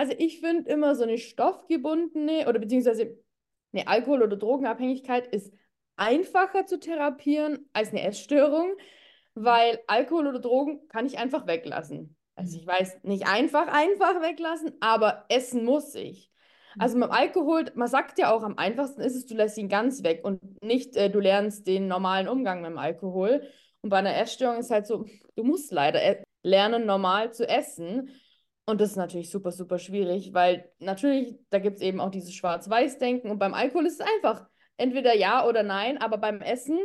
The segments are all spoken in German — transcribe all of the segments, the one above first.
Also ich finde immer so eine stoffgebundene oder beziehungsweise eine Alkohol- oder Drogenabhängigkeit ist einfacher zu therapieren als eine Essstörung, weil Alkohol oder Drogen kann ich einfach weglassen. Also ich weiß, nicht einfach, einfach weglassen, aber essen muss ich. Also beim Alkohol, man sagt ja auch, am einfachsten ist es, du lässt ihn ganz weg und nicht, äh, du lernst den normalen Umgang mit dem Alkohol. Und bei einer Essstörung ist halt so, du musst leider e-, lernen, normal zu essen. Und das ist natürlich super, super schwierig, weil natürlich, da gibt es eben auch dieses Schwarz-Weiß-Denken. Und beim Alkohol ist es einfach entweder ja oder nein, aber beim Essen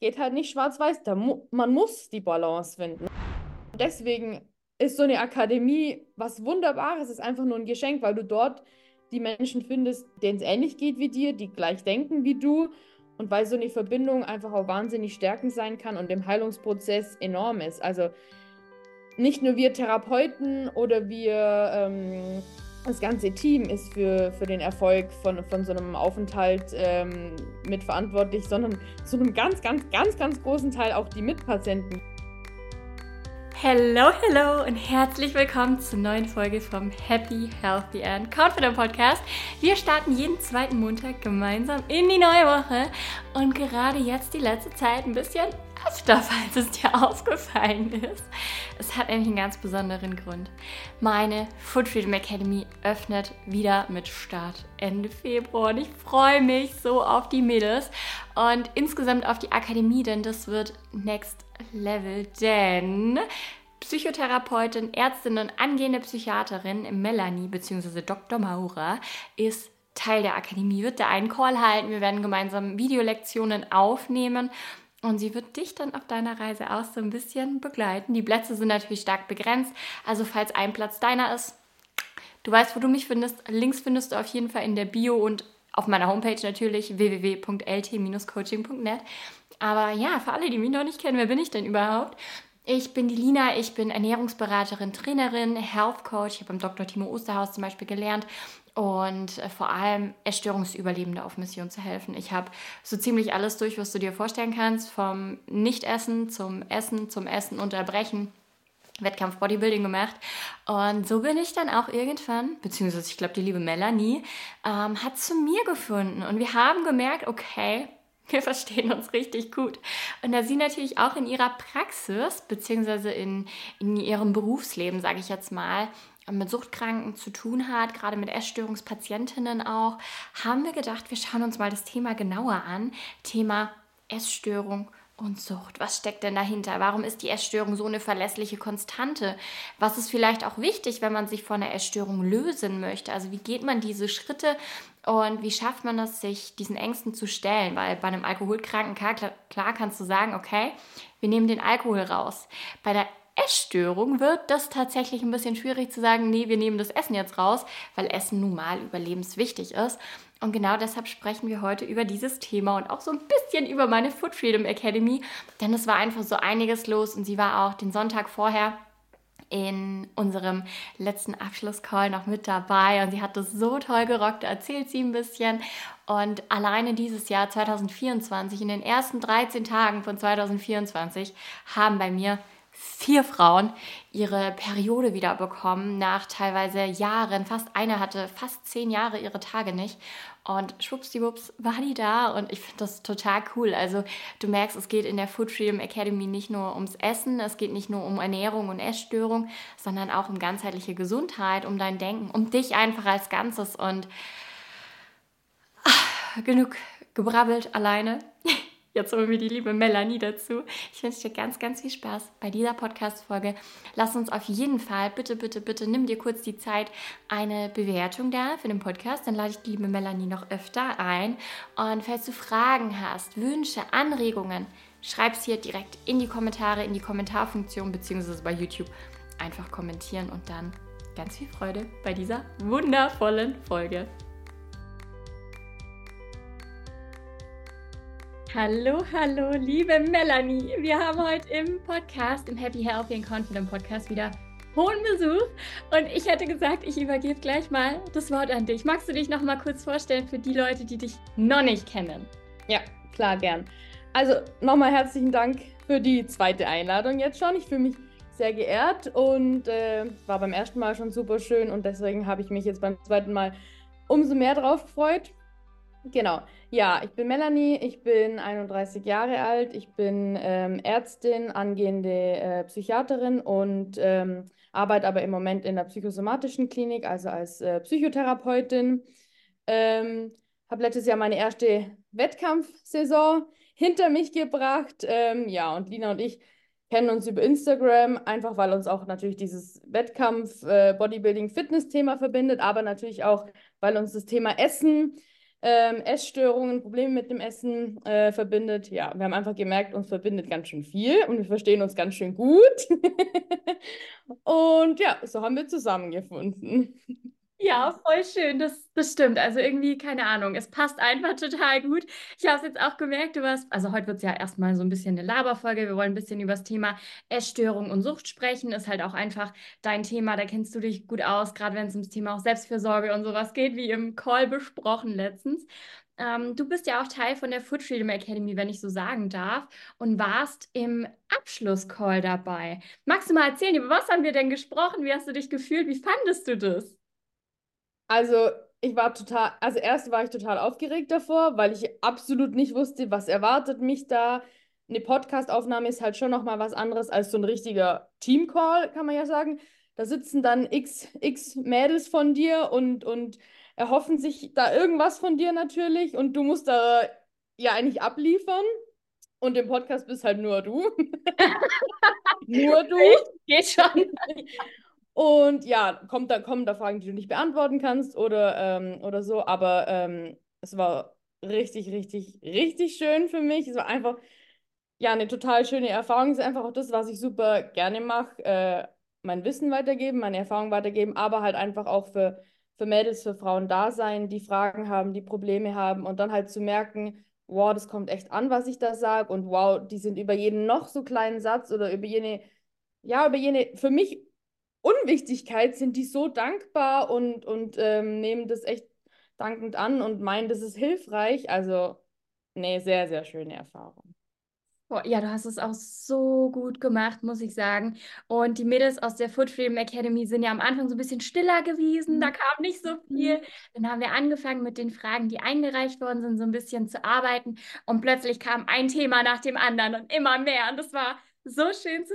geht halt nicht schwarz-weiß. Mu man muss die Balance finden. Deswegen ist so eine Akademie was Wunderbares, ist einfach nur ein Geschenk, weil du dort die Menschen findest, denen es ähnlich geht wie dir, die gleich denken wie du. Und weil so eine Verbindung einfach auch wahnsinnig stärkend sein kann und im Heilungsprozess enorm ist. Also nicht nur wir Therapeuten oder wir, ähm, das ganze Team ist für, für den Erfolg von, von so einem Aufenthalt ähm, mitverantwortlich, sondern zu einem ganz, ganz, ganz, ganz großen Teil auch die Mitpatienten. Hello, hello und herzlich willkommen zur neuen Folge vom Happy, Healthy and Confident Podcast. Wir starten jeden zweiten Montag gemeinsam in die neue Woche und gerade jetzt die letzte Zeit ein bisschen öfter, falls es dir aufgefallen ist. Es hat nämlich einen ganz besonderen Grund. Meine Food Freedom Academy öffnet wieder mit Start Ende Februar und ich freue mich so auf die Mädels und insgesamt auf die Akademie, denn das wird Next Level, denn Psychotherapeutin, Ärztin und angehende Psychiaterin Melanie bzw. Dr. Maura ist Teil der Akademie, wird da einen Call halten. Wir werden gemeinsam Videolektionen aufnehmen und sie wird dich dann auf deiner Reise auch so ein bisschen begleiten. Die Plätze sind natürlich stark begrenzt, also falls ein Platz deiner ist, du weißt, wo du mich findest. Links findest du auf jeden Fall in der Bio und auf meiner Homepage natürlich www.lt-coaching.net. Aber ja, für alle, die mich noch nicht kennen, wer bin ich denn überhaupt? Ich bin die Lina, ich bin Ernährungsberaterin, Trainerin, Health Coach. Ich habe beim Dr. Timo Osterhaus zum Beispiel gelernt und äh, vor allem Erstörungsüberlebende auf Mission zu helfen. Ich habe so ziemlich alles durch, was du dir vorstellen kannst, vom Nichtessen zum Essen, zum Essen unterbrechen. Wettkampf Bodybuilding gemacht. Und so bin ich dann auch irgendwann, beziehungsweise ich glaube, die liebe Melanie, ähm, hat zu mir gefunden. Und wir haben gemerkt, okay, wir verstehen uns richtig gut. Und da sie natürlich auch in ihrer Praxis, beziehungsweise in, in ihrem Berufsleben, sage ich jetzt mal, mit Suchtkranken zu tun hat, gerade mit Essstörungspatientinnen auch, haben wir gedacht, wir schauen uns mal das Thema genauer an. Thema Essstörung und Sucht. Was steckt denn dahinter? Warum ist die Essstörung so eine verlässliche Konstante? Was ist vielleicht auch wichtig, wenn man sich von einer Essstörung lösen möchte? Also wie geht man diese Schritte und wie schafft man es, sich diesen Ängsten zu stellen? Weil bei einem Alkoholkranken, klar, klar kannst du sagen, okay, wir nehmen den Alkohol raus. Bei der Essstörung wird das tatsächlich ein bisschen schwierig zu sagen, nee, wir nehmen das Essen jetzt raus, weil Essen nun mal überlebenswichtig ist. Und genau deshalb sprechen wir heute über dieses Thema und auch so ein bisschen über meine Food Freedom Academy, denn es war einfach so einiges los und sie war auch den Sonntag vorher in unserem letzten Abschlusscall noch mit dabei und sie hat das so toll gerockt, erzählt sie ein bisschen. Und alleine dieses Jahr 2024, in den ersten 13 Tagen von 2024, haben bei mir vier Frauen ihre Periode wieder bekommen nach teilweise Jahren. Fast eine hatte fast zehn Jahre ihre Tage nicht. Und schwuppsdiwupps war die da und ich finde das total cool. Also du merkst, es geht in der Food Freedom Academy nicht nur ums Essen, es geht nicht nur um Ernährung und Essstörung, sondern auch um ganzheitliche Gesundheit, um dein Denken, um dich einfach als Ganzes und ach, genug gebrabbelt alleine. Jetzt holen wir die liebe Melanie dazu. Ich wünsche dir ganz, ganz viel Spaß bei dieser Podcast-Folge. Lass uns auf jeden Fall, bitte, bitte, bitte, nimm dir kurz die Zeit, eine Bewertung da für den Podcast. Dann lade ich die liebe Melanie noch öfter ein. Und falls du Fragen hast, Wünsche, Anregungen, schreib es hier direkt in die Kommentare, in die Kommentarfunktion, beziehungsweise bei YouTube einfach kommentieren und dann ganz viel Freude bei dieser wundervollen Folge. Hallo, hallo, liebe Melanie. Wir haben heute im Podcast, im Happy, Healthy and Confident Podcast wieder hohen Besuch. Und ich hätte gesagt, ich übergebe gleich mal das Wort an dich. Magst du dich noch mal kurz vorstellen für die Leute, die dich noch nicht kennen? Ja, klar, gern. Also nochmal herzlichen Dank für die zweite Einladung jetzt schon. Ich fühle mich sehr geehrt und äh, war beim ersten Mal schon super schön und deswegen habe ich mich jetzt beim zweiten Mal umso mehr drauf gefreut. Genau. Ja, ich bin Melanie, ich bin 31 Jahre alt, ich bin ähm, Ärztin, angehende äh, Psychiaterin und ähm, arbeite aber im Moment in der psychosomatischen Klinik, also als äh, Psychotherapeutin. Ähm, habe letztes Jahr meine erste Wettkampfsaison hinter mich gebracht. Ähm, ja, und Lina und ich kennen uns über Instagram, einfach weil uns auch natürlich dieses Wettkampf, äh, verbindet, aber natürlich auch, weil uns das Thema Essen ähm, Essstörungen, Probleme mit dem Essen äh, verbindet. Ja, wir haben einfach gemerkt, uns verbindet ganz schön viel und wir verstehen uns ganz schön gut. und ja, so haben wir zusammengefunden. Ja, voll schön, das, das stimmt. Also irgendwie, keine Ahnung, es passt einfach total gut. Ich habe es jetzt auch gemerkt, du hast, also heute wird es ja erstmal so ein bisschen eine Laberfolge. Wir wollen ein bisschen über das Thema Essstörung und Sucht sprechen. Ist halt auch einfach dein Thema, da kennst du dich gut aus, gerade wenn es ums Thema auch Selbstfürsorge und sowas geht, wie im Call besprochen letztens. Ähm, du bist ja auch Teil von der Food Freedom Academy, wenn ich so sagen darf, und warst im Abschlusscall dabei. Magst du mal erzählen, über was haben wir denn gesprochen? Wie hast du dich gefühlt? Wie fandest du das? Also, ich war total, also erst war ich total aufgeregt davor, weil ich absolut nicht wusste, was erwartet mich da. Eine Podcastaufnahme ist halt schon nochmal was anderes als so ein richtiger Teamcall, kann man ja sagen. Da sitzen dann x, x Mädels von dir und, und erhoffen sich da irgendwas von dir natürlich und du musst da ja eigentlich abliefern. Und im Podcast bist halt nur du. nur du. Geht schon. Und ja, kommt da, kommen da Fragen, die du nicht beantworten kannst oder, ähm, oder so. Aber ähm, es war richtig, richtig, richtig schön für mich. Es war einfach ja eine total schöne Erfahrung. Es ist einfach auch das, was ich super gerne mache. Äh, mein Wissen weitergeben, meine Erfahrung weitergeben, aber halt einfach auch für, für Mädels, für Frauen da sein, die Fragen haben, die Probleme haben und dann halt zu merken, wow, das kommt echt an, was ich da sage und wow, die sind über jeden noch so kleinen Satz oder über jene, ja, über jene für mich Unwichtigkeit sind die so dankbar und, und ähm, nehmen das echt dankend an und meinen, das ist hilfreich. Also, nee, sehr, sehr schöne Erfahrung. Boah, ja, du hast es auch so gut gemacht, muss ich sagen. Und die Mädels aus der Food Freedom Academy sind ja am Anfang so ein bisschen stiller gewesen. Da kam nicht so viel. Mhm. Dann haben wir angefangen mit den Fragen, die eingereicht worden sind, so ein bisschen zu arbeiten. Und plötzlich kam ein Thema nach dem anderen und immer mehr. Und das war so schön zu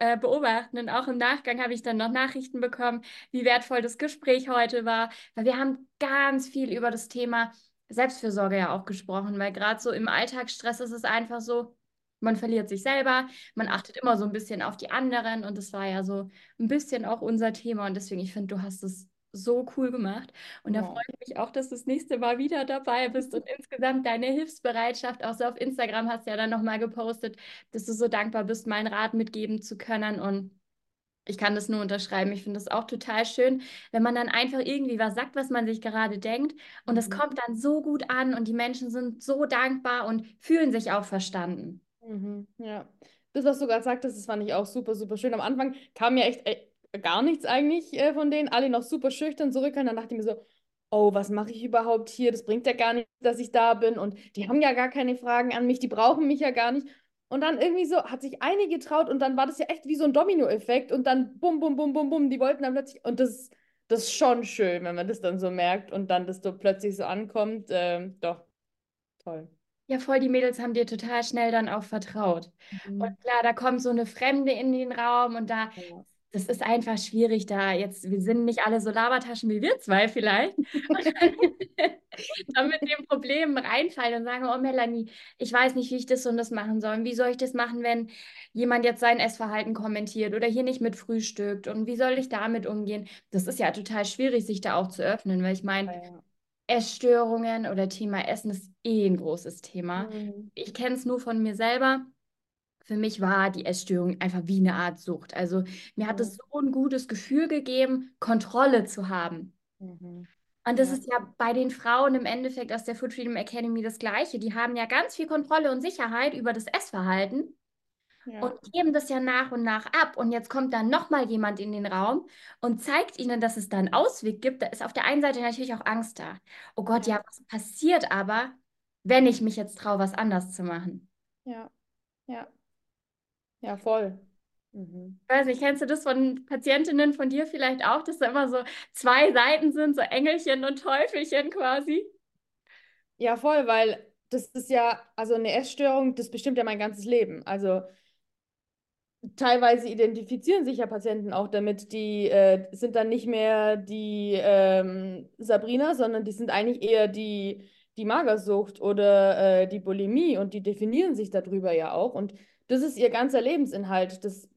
äh, beobachten. Und auch im Nachgang habe ich dann noch Nachrichten bekommen, wie wertvoll das Gespräch heute war, weil wir haben ganz viel über das Thema Selbstfürsorge ja auch gesprochen, weil gerade so im Alltagsstress ist es einfach so, man verliert sich selber, man achtet immer so ein bisschen auf die anderen. Und das war ja so ein bisschen auch unser Thema. Und deswegen, ich finde, du hast es so cool gemacht. Und da freue ich mich auch, dass du das nächste Mal wieder dabei bist und insgesamt deine Hilfsbereitschaft, auch so auf Instagram hast du ja dann nochmal gepostet, dass du so dankbar bist, meinen Rat mitgeben zu können. Und ich kann das nur unterschreiben. Ich finde das auch total schön, wenn man dann einfach irgendwie was sagt, was man sich gerade denkt. Und es mhm. kommt dann so gut an und die Menschen sind so dankbar und fühlen sich auch verstanden. Mhm, ja. Das, was du gerade sagtest, das fand ich auch super, super schön. Am Anfang kam mir echt gar nichts eigentlich äh, von denen, alle noch super schüchtern zurückhalten. Dann dachte ich mir so, oh, was mache ich überhaupt hier? Das bringt ja gar nichts, dass ich da bin. Und die haben ja gar keine Fragen an mich, die brauchen mich ja gar nicht. Und dann irgendwie so hat sich eine getraut und dann war das ja echt wie so ein Domino-Effekt und dann bum, bum, bum, bum, bum, die wollten dann plötzlich, und das, das ist schon schön, wenn man das dann so merkt und dann das so plötzlich so ankommt. Ähm, doch, toll. Ja, voll, die Mädels haben dir total schnell dann auch vertraut. Mhm. Und klar, da kommt so eine Fremde in den Raum und da ja das ist einfach schwierig da jetzt, wir sind nicht alle so Labertaschen wie wir zwei vielleicht, dann mit dem Problem reinfallen und sagen, oh Melanie, ich weiß nicht, wie ich das und das machen soll. Wie soll ich das machen, wenn jemand jetzt sein Essverhalten kommentiert oder hier nicht mit frühstückt und wie soll ich damit umgehen? Das ist ja total schwierig, sich da auch zu öffnen, weil ich meine, ja. Essstörungen oder Thema Essen ist eh ein großes Thema. Mhm. Ich kenne es nur von mir selber für mich war die Essstörung einfach wie eine Art Sucht. Also mir hat es so ein gutes Gefühl gegeben, Kontrolle zu haben. Mhm. Und das ja. ist ja bei den Frauen im Endeffekt aus der Food Freedom Academy das Gleiche. Die haben ja ganz viel Kontrolle und Sicherheit über das Essverhalten ja. und geben das ja nach und nach ab. Und jetzt kommt dann nochmal jemand in den Raum und zeigt ihnen, dass es da einen Ausweg gibt. Da ist auf der einen Seite natürlich auch Angst da. Oh Gott, ja, ja was passiert aber, wenn ich mich jetzt traue, was anders zu machen? Ja, ja. Ja, voll. Mhm. Ich weiß nicht, kennst du das von Patientinnen von dir vielleicht auch, dass da immer so zwei Seiten sind, so Engelchen und Teufelchen quasi? Ja, voll, weil das ist ja, also eine Essstörung, das bestimmt ja mein ganzes Leben. Also teilweise identifizieren sich ja Patienten auch damit, die äh, sind dann nicht mehr die ähm, Sabrina, sondern die sind eigentlich eher die, die Magersucht oder äh, die Bulimie und die definieren sich darüber ja auch. Und das ist ihr ganzer Lebensinhalt. Das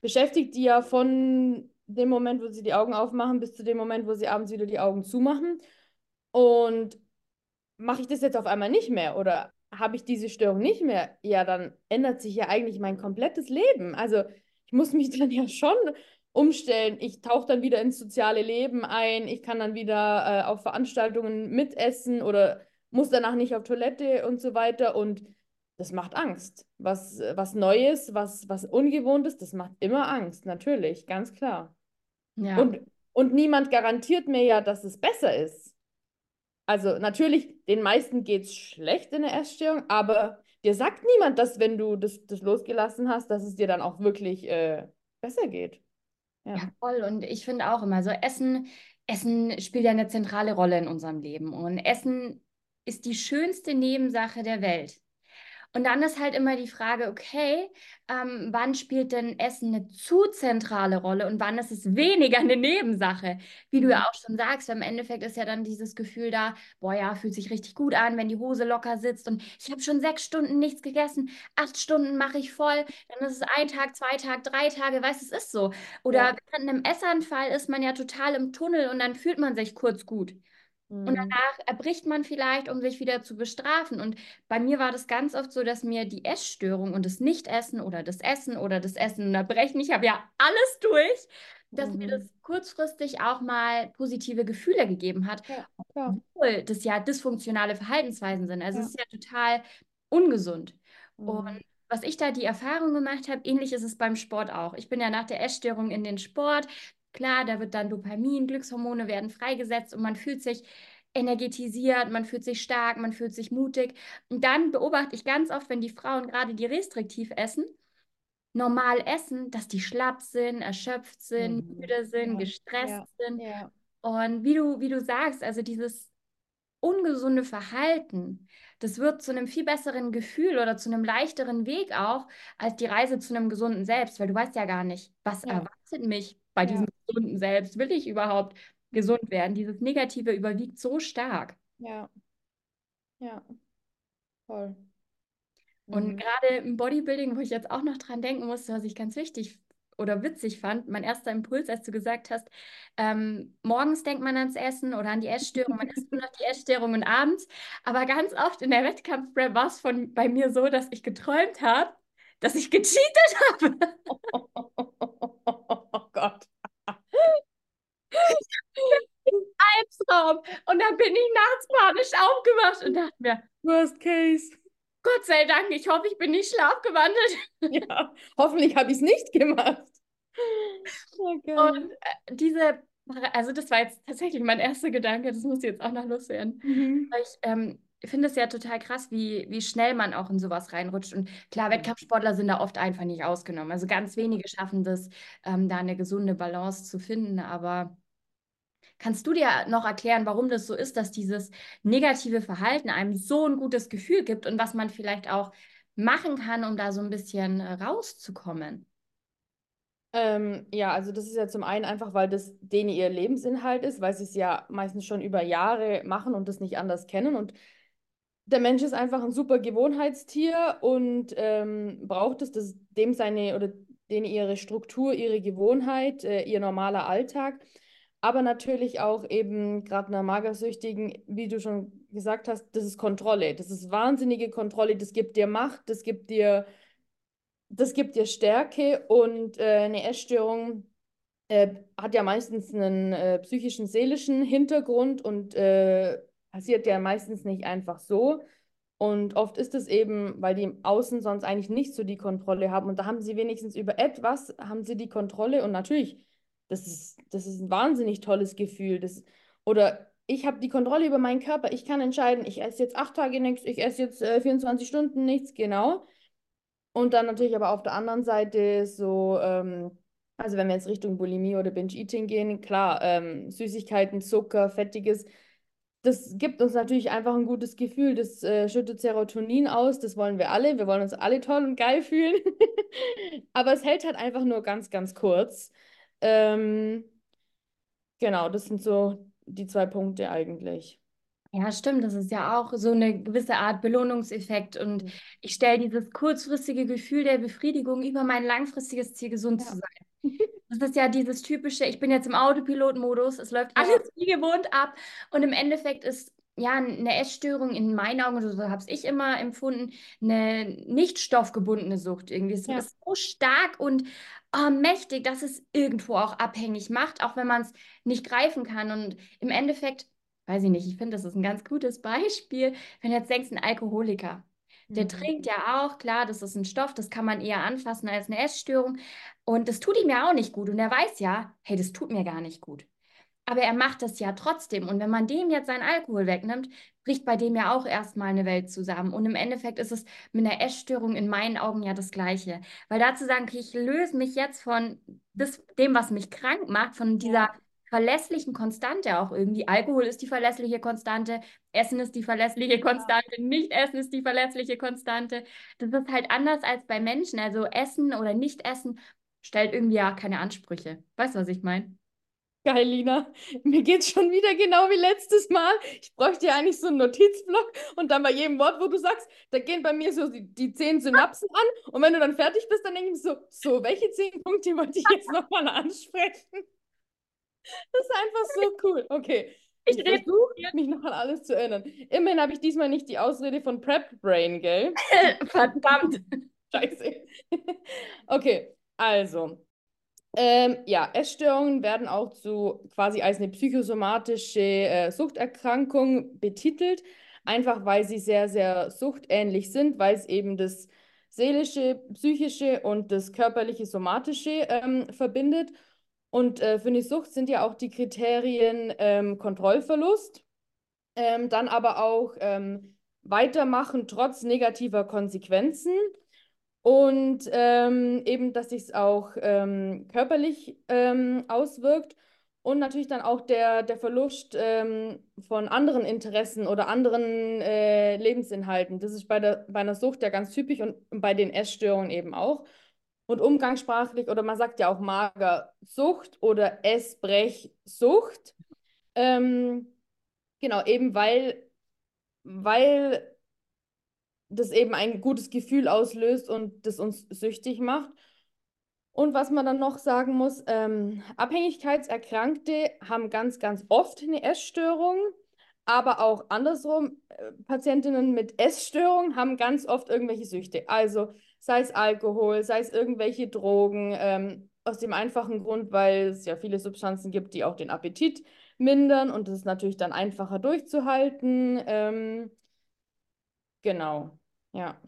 beschäftigt die ja von dem Moment, wo sie die Augen aufmachen, bis zu dem Moment, wo sie abends wieder die Augen zumachen. Und mache ich das jetzt auf einmal nicht mehr oder habe ich diese Störung nicht mehr, ja, dann ändert sich ja eigentlich mein komplettes Leben. Also ich muss mich dann ja schon umstellen. Ich tauche dann wieder ins soziale Leben ein. Ich kann dann wieder äh, auf Veranstaltungen mitessen oder muss danach nicht auf Toilette und so weiter. Und das macht Angst. Was, was Neues, was, was Ungewohntes, das macht immer Angst, natürlich, ganz klar. Ja. Und, und niemand garantiert mir ja, dass es besser ist. Also natürlich, den meisten geht es schlecht in der Essstörung, aber dir sagt niemand, dass wenn du das, das losgelassen hast, dass es dir dann auch wirklich äh, besser geht. Ja. ja, voll. Und ich finde auch immer so, Essen, Essen spielt ja eine zentrale Rolle in unserem Leben. Und Essen ist die schönste Nebensache der Welt. Und dann ist halt immer die Frage, okay, ähm, wann spielt denn Essen eine zu zentrale Rolle und wann ist es weniger eine Nebensache? Wie du ja mhm. auch schon sagst, im Endeffekt ist ja dann dieses Gefühl da, boah ja, fühlt sich richtig gut an, wenn die Hose locker sitzt und ich habe schon sechs Stunden nichts gegessen, acht Stunden mache ich voll, dann ist es ein Tag, zwei Tage, drei Tage, weißt du, es ist so. Oder ja. während einem Essanfall ist man ja total im Tunnel und dann fühlt man sich kurz gut. Und mhm. danach erbricht man vielleicht, um sich wieder zu bestrafen. Und bei mir war das ganz oft so, dass mir die Essstörung und das Nichtessen oder das Essen oder das Essen und Erbrechen, ich habe ja alles durch, dass mhm. mir das kurzfristig auch mal positive Gefühle gegeben hat. Ja, obwohl das ja dysfunktionale Verhaltensweisen sind. Also ja. es ist ja total ungesund. Mhm. Und was ich da die Erfahrung gemacht habe, ähnlich ist es beim Sport auch. Ich bin ja nach der Essstörung in den Sport, Klar, da wird dann Dopamin, Glückshormone werden freigesetzt und man fühlt sich energetisiert, man fühlt sich stark, man fühlt sich mutig. Und dann beobachte ich ganz oft, wenn die Frauen gerade die restriktiv essen, normal essen, dass die schlapp sind, erschöpft sind, mhm. müde sind, ja. gestresst ja. sind. Ja. Und wie du, wie du sagst, also dieses ungesunde Verhalten, das wird zu einem viel besseren Gefühl oder zu einem leichteren Weg auch als die Reise zu einem gesunden Selbst, weil du weißt ja gar nicht, was erwartet mich bei diesem gesunden Selbst? Will ich überhaupt gesund werden? Dieses Negative überwiegt so stark. Ja. Ja. Voll. Und mhm. gerade im Bodybuilding, wo ich jetzt auch noch dran denken musste, was ich ganz wichtig oder witzig fand, mein erster Impuls, als du gesagt hast, ähm, morgens denkt man ans Essen oder an die Essstörung, man isst nur noch die Essstörungen abends. Aber ganz oft in der Wettkampfprep war es bei mir so, dass ich geträumt habe, dass ich gecheatet habe. Oh Gott. Albtraum. Und dann bin ich nachts panisch aufgewacht und dachte mir, Worst Case. Gott sei Dank, ich hoffe, ich bin nicht schlafgewandelt. Ja, hoffentlich habe ich es nicht gemacht. Okay. Und äh, diese, also das war jetzt tatsächlich mein erster Gedanke, das muss jetzt auch noch loswerden. Mhm. Weil ich ähm, finde es ja total krass, wie, wie schnell man auch in sowas reinrutscht. Und klar, Wettkampfsportler sind da oft einfach nicht ausgenommen. Also ganz wenige schaffen das, ähm, da eine gesunde Balance zu finden. Aber kannst du dir noch erklären, warum das so ist, dass dieses negative Verhalten einem so ein gutes Gefühl gibt und was man vielleicht auch machen kann, um da so ein bisschen äh, rauszukommen? Ähm, ja, also das ist ja zum einen einfach, weil das denen ihr Lebensinhalt ist, weil sie es ja meistens schon über Jahre machen und das nicht anders kennen. Und der Mensch ist einfach ein super Gewohnheitstier und ähm, braucht es, dass dem seine oder denen ihre Struktur, ihre Gewohnheit, äh, ihr normaler Alltag, aber natürlich auch eben gerade einer Magersüchtigen, wie du schon gesagt hast, das ist Kontrolle, das ist wahnsinnige Kontrolle, das gibt dir Macht, das gibt dir, das gibt dir Stärke und äh, eine Essstörung äh, hat ja meistens einen äh, psychischen, seelischen Hintergrund und äh, passiert ja meistens nicht einfach so. Und oft ist es eben, weil die im Außen sonst eigentlich nicht so die Kontrolle haben. Und da haben sie wenigstens über etwas, haben sie die Kontrolle. Und natürlich, das ist, das ist ein wahnsinnig tolles Gefühl. Das, oder ich habe die Kontrolle über meinen Körper. Ich kann entscheiden, ich esse jetzt acht Tage nichts, ich esse jetzt äh, 24 Stunden nichts, genau. Und dann natürlich aber auf der anderen Seite so, ähm, also wenn wir jetzt Richtung Bulimie oder Binge-Eating gehen, klar, ähm, Süßigkeiten, Zucker, Fettiges, das gibt uns natürlich einfach ein gutes Gefühl. Das äh, schüttet Serotonin aus, das wollen wir alle. Wir wollen uns alle toll und geil fühlen. Aber es hält halt einfach nur ganz, ganz kurz. Ähm, genau, das sind so die zwei Punkte eigentlich. Ja, stimmt. Das ist ja auch so eine gewisse Art Belohnungseffekt. Und Mhm. ich stelle dieses kurzfristige Gefühl der Befriedigung über mein langfristiges Ziel, gesund zu Ja. sein. Das ist ja dieses typische, ich bin jetzt im Autopilot-Modus, es läuft alles wie gewohnt ab. Und im Endeffekt ist ja eine Essstörung in meinen Augen, so habe ich immer empfunden, eine nicht stoffgebundene Sucht irgendwie. Es Ja. ist so stark und oh, mächtig, dass es irgendwo auch abhängig macht, auch wenn man es nicht greifen kann. Und im Endeffekt, weiß ich nicht, ich finde, das ist ein ganz gutes Beispiel, wenn du jetzt denkst, ein Alkoholiker. Der Mhm. trinkt ja auch, klar, das ist ein Stoff, das kann man eher anfassen als eine Essstörung. Und das tut ihm ja auch nicht gut. Und er weiß ja, hey, das tut mir gar nicht gut. Aber er macht das ja trotzdem. Und wenn man dem jetzt seinen Alkohol wegnimmt, bricht bei dem ja auch erstmal eine Welt zusammen. Und im Endeffekt ist es mit einer Essstörung in meinen Augen ja das Gleiche. Weil dazu sagen, okay, ich löse mich jetzt von das, dem, was mich krank macht, von dieser. Verlässlichen Konstante auch irgendwie. Alkohol ist die verlässliche Konstante, Essen ist die verlässliche Konstante, Nicht-Essen ist die verlässliche Konstante. Das ist halt anders als bei Menschen. Also Essen oder Nicht-Essen stellt irgendwie ja keine Ansprüche. Weißt du, was ich meine? Geil, Lina. Mir geht's schon wieder genau wie letztes Mal. Ich bräuchte ja eigentlich so einen Notizblock und dann bei jedem Wort, wo du sagst, da gehen bei mir so die, die zehn Synapsen an und wenn du dann fertig bist, dann denke ich so, so, welche zehn Punkte wollte ich jetzt nochmal ansprechen? Das ist einfach so cool. Okay. Ich Ich versuche, mich noch an alles zu erinnern. Immerhin habe ich diesmal nicht die Ausrede von Prep Brain, gell? Verdammt. Scheiße. Okay, also. Ähm, ja, Essstörungen werden auch zu quasi als eine psychosomatische äh, Suchterkrankung betitelt, einfach weil sie sehr, sehr suchtähnlich sind, weil es eben das seelische, psychische und das körperliche, somatische ähm, verbindet. Und äh, für eine Sucht sind ja auch die Kriterien ähm, Kontrollverlust, ähm, dann aber auch ähm, Weitermachen trotz negativer Konsequenzen. Und ähm, eben, dass sich es auch ähm, körperlich ähm, auswirkt und natürlich dann auch der, der Verlust von anderen Interessen oder anderen äh, Lebensinhalten. Das ist bei der, bei einer Sucht ja ganz typisch und bei den Essstörungen eben auch. Und umgangssprachlich, oder man sagt ja auch Magersucht oder Essbrechsucht. Ähm, genau, eben weil, weil das eben ein gutes Gefühl auslöst und das uns süchtig macht. Und was man dann noch sagen muss, ähm, Abhängigkeitserkrankte haben ganz, ganz oft eine Essstörung, aber auch andersrum, äh, Patientinnen mit Essstörungen haben ganz oft irgendwelche Süchte. Also sei es Alkohol, sei es irgendwelche Drogen, ähm, aus dem einfachen Grund, weil es ja viele Substanzen gibt, die auch den Appetit mindern und das ist natürlich dann einfacher durchzuhalten. Ähm, genau, ja.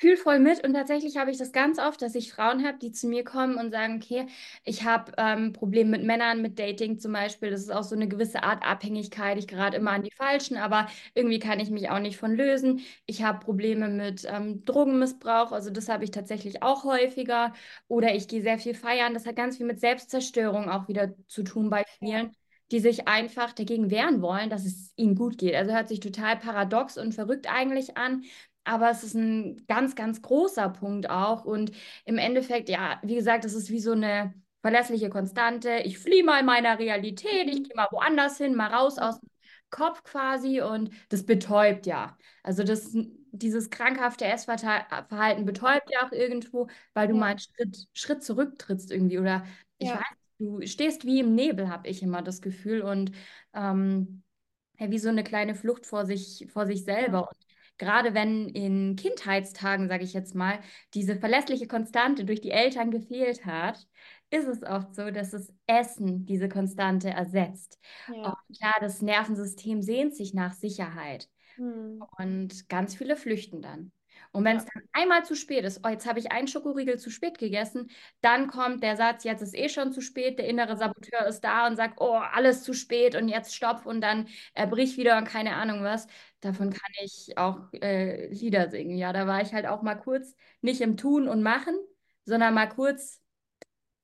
Fühl voll mit und tatsächlich habe ich das ganz oft, dass ich Frauen habe, die zu mir kommen und sagen, okay, ich habe ähm, Probleme mit Männern, mit Dating zum Beispiel. Das ist auch so eine gewisse Art Abhängigkeit. Ich gerate immer an die Falschen, aber irgendwie kann ich mich auch nicht von lösen. Ich habe Probleme mit ähm, Drogenmissbrauch, also das habe ich tatsächlich auch häufiger. Oder ich gehe sehr viel feiern. Das hat ganz viel mit Selbstzerstörung auch wieder zu tun bei vielen. die sich einfach dagegen wehren wollen, dass es ihnen gut geht. Also hört sich total paradox und verrückt eigentlich an, aber es ist ein ganz, ganz großer Punkt auch. Und im Endeffekt, ja, wie gesagt, es ist wie so eine verlässliche Konstante. Ich fliehe mal meiner Realität, ich gehe mal woanders hin, mal raus aus dem Kopf quasi und das betäubt ja. Also das, dieses krankhafte Essverhalten betäubt ja auch irgendwo, weil du Ja. mal einen Schritt, Schritt zurücktrittst irgendwie oder ich Ja. weiß, du stehst wie im Nebel, habe ich immer das Gefühl und ähm, wie so eine kleine Flucht vor sich, vor sich selber. Und gerade wenn in Kindheitstagen, sage ich jetzt mal, diese verlässliche Konstante durch die Eltern gefehlt hat, ist es oft so, dass das Essen diese Konstante ersetzt. Ja. Und klar, das Nervensystem sehnt sich nach Sicherheit Hm. und ganz viele flüchten dann. Und wenn es dann einmal zu spät ist, oh, jetzt habe ich einen Schokoriegel zu spät gegessen, dann kommt der Satz, jetzt ist eh schon zu spät, der innere Saboteur ist da und sagt, oh, alles zu spät und jetzt stopp und dann erbricht wieder und keine Ahnung was. Davon kann ich auch äh, Lieder singen. Ja, da war ich halt auch mal kurz nicht im Tun und Machen, sondern mal kurz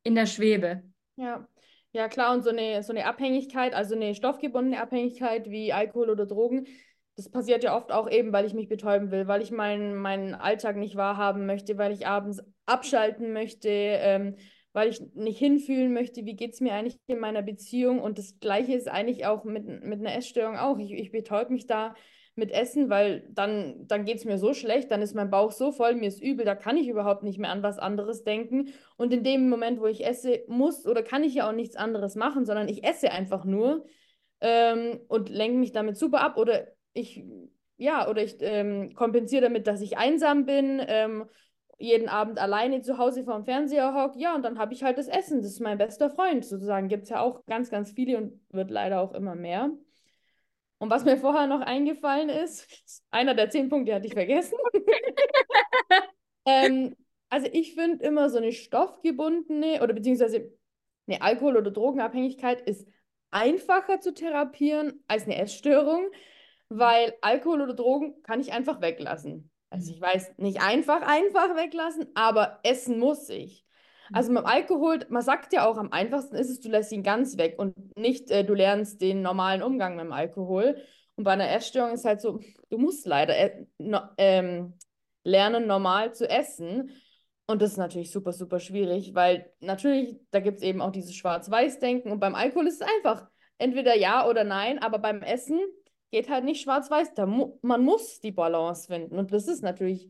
in der Schwebe. Ja. Ja, klar, und so eine, so eine Abhängigkeit, also eine stoffgebundene Abhängigkeit wie Alkohol oder Drogen, das passiert ja oft auch eben, weil ich mich betäuben will, weil ich meinen, meinen Alltag nicht wahrhaben möchte, weil ich abends abschalten möchte, ähm, weil ich nicht hinfühlen möchte, wie geht es mir eigentlich in meiner Beziehung. Und das Gleiche ist eigentlich auch mit, mit einer Essstörung auch. Ich, ich betäube mich da mit Essen, weil dann, dann geht es mir so schlecht, dann ist mein Bauch so voll, mir ist übel, da kann ich überhaupt nicht mehr an was anderes denken. Und in dem Moment, wo ich esse, muss oder kann ich ja auch nichts anderes machen, sondern ich esse einfach nur ähm, und lenke mich damit super ab. Oder ich, ja, oder ich ähm, kompensiere damit, dass ich einsam bin, ähm, jeden Abend alleine zu Hause vorm Fernseher hocke. Ja, und dann habe ich halt das Essen. Das ist mein bester Freund sozusagen. Gibt es ja auch ganz, ganz viele und wird leider auch immer mehr. Und was mir vorher noch eingefallen ist, einer der zehn Punkte hatte ich vergessen. ähm, also ich finde immer so eine stoffgebundene oder beziehungsweise eine Alkohol- oder Drogenabhängigkeit ist einfacher zu therapieren als eine Essstörung, weil Alkohol oder Drogen kann ich einfach weglassen. Also ich weiß, nicht einfach, einfach weglassen, aber essen muss ich. Also mit dem Alkohol, man sagt ja auch, am einfachsten ist es, du lässt ihn ganz weg und nicht, äh, du lernst den normalen Umgang mit dem Alkohol. Und bei einer Essstörung ist halt so, du musst leider äh, no, ähm, lernen, normal zu essen. Und das ist natürlich super, super schwierig, weil natürlich, da gibt es eben auch dieses Schwarz-Weiß-Denken. Und beim Alkohol ist es einfach entweder ja oder nein, aber beim Essen geht halt nicht schwarz-weiß. Mu man muss die Balance finden. Und das ist natürlich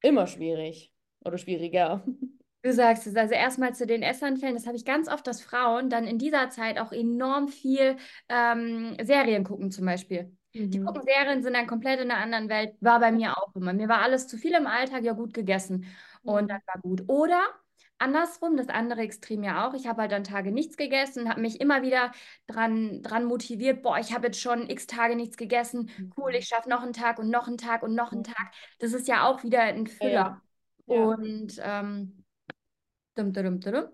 immer schwierig oder schwieriger. Du sagst es, also erstmal zu den Essanfällen, das habe ich ganz oft, dass Frauen dann in dieser Zeit auch enorm viel ähm, Serien gucken zum Beispiel. Mhm. Die gucken Serien, sind dann komplett in einer anderen Welt. War bei mir auch immer. Mir war alles zu viel im Alltag, ja gut gegessen. Und mhm. dann war gut. Oder andersrum, das andere Extrem ja auch. Ich habe halt dann Tage nichts gegessen, habe mich immer wieder dran, dran motiviert, boah, ich habe jetzt schon x Tage nichts gegessen, cool, mhm. ich schaffe noch einen Tag und noch einen Tag und noch einen Tag. Das ist ja auch wieder ein Füller. Ja. Und ähm, Dum, dum, dum, dum.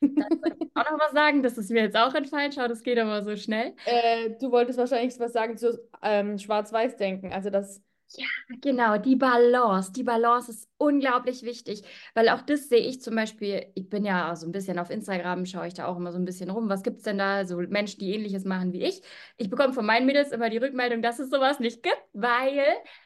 Dann wollte ich auch noch was sagen, das ist mir jetzt auch entfallen. Schau, das geht aber so schnell. Äh, du wolltest wahrscheinlich was sagen zu ähm, Schwarz-Weiß-Denken. Also das. Ja, genau, die Balance. Die Balance ist unglaublich wichtig, weil auch das sehe ich zum Beispiel, ich bin ja so ein bisschen auf Instagram, schaue ich da auch immer so ein bisschen rum. Was gibt es denn da? So Menschen, die ähnliches machen wie ich. Ich bekomme von meinen Mädels immer die Rückmeldung, dass es sowas nicht gibt, weil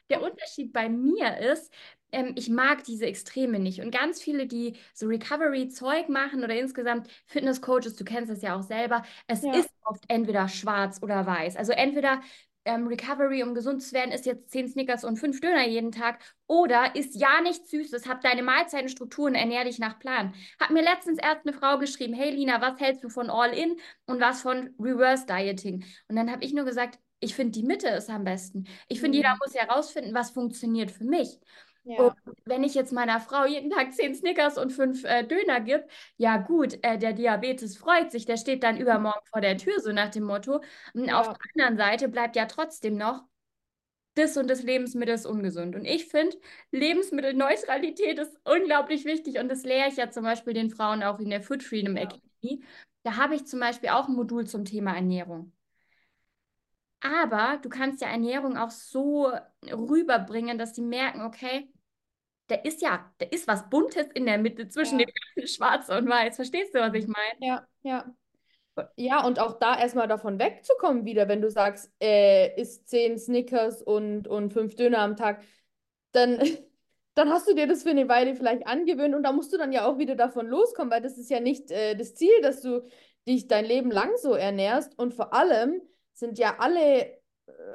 der Unterschied bei mir ist, ähm, ich mag diese Extreme nicht. Und ganz viele, die so Recovery-Zeug machen oder insgesamt Fitness-Coaches, du kennst das ja auch selber, es ja. ist oft entweder schwarz oder weiß. Also entweder ähm, Recovery, um gesund zu werden, ist jetzt 10 Snickers und 5 Döner jeden Tag. Oder ist ja nichts Süßes, hab deine Mahlzeitenstrukturen, ernähr dich nach Plan. Hat mir letztens erst eine Frau geschrieben, hey Lina, was hältst du von All-In und was von Reverse Dieting? Und dann habe ich nur gesagt, ich finde, die Mitte ist am besten. Ich finde, mhm. jeder muss herausfinden, was funktioniert für mich. Ja. Und wenn ich jetzt meiner Frau jeden Tag zehn Snickers und fünf äh, Döner gebe, ja gut, äh, der Diabetes freut sich, der steht dann übermorgen vor der Tür, so nach dem Motto. Und ja. auf der anderen Seite bleibt ja trotzdem noch, das und das Lebensmittel ist ungesund. Und ich finde, Lebensmittelneutralität ist unglaublich wichtig und das lehre ich ja zum Beispiel den Frauen auch in der Food Freedom ja. Academy. Da habe ich zum Beispiel auch ein Modul zum Thema Ernährung. Aber du kannst ja Ernährung auch so rüberbringen, dass die merken, okay, da ist ja, da ist was Buntes in der Mitte zwischen ja. dem Schwarz und Weiß. Verstehst du, was ich meine? Ja, ja. Ja, und auch da erstmal davon wegzukommen wieder, wenn du sagst, äh, isst zehn Snickers und, und fünf Döner am Tag, dann, dann hast du dir das für eine Weile vielleicht angewöhnt und da musst du dann ja auch wieder davon loskommen, weil das ist ja nicht äh, das Ziel, dass du dich dein Leben lang so ernährst und vor allem sind ja alle,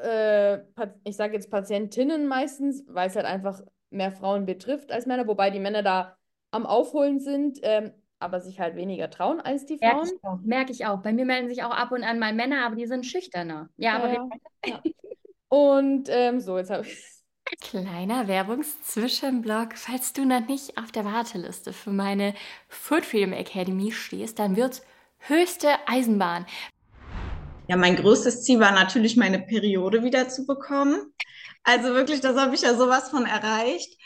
äh, ich sage jetzt Patientinnen meistens, weil es halt einfach mehr Frauen betrifft als Männer, wobei die Männer da am Aufholen sind, ähm, aber sich halt weniger trauen als die Frauen. Merke ich auch. Merke ich auch. Bei mir melden sich auch ab und an mal Männer, aber die sind schüchterner. Ja, aber ja, ja. Und ähm, so, jetzt habe ich. Kleiner Werbungszwischenblock. Falls du noch nicht auf der Warteliste für meine Food Freedom Academy stehst, dann wird höchste Eisenbahn. Ja, mein größtes Ziel war natürlich, meine Periode wieder zu bekommen. Also wirklich, das habe ich ja sowas von erreicht.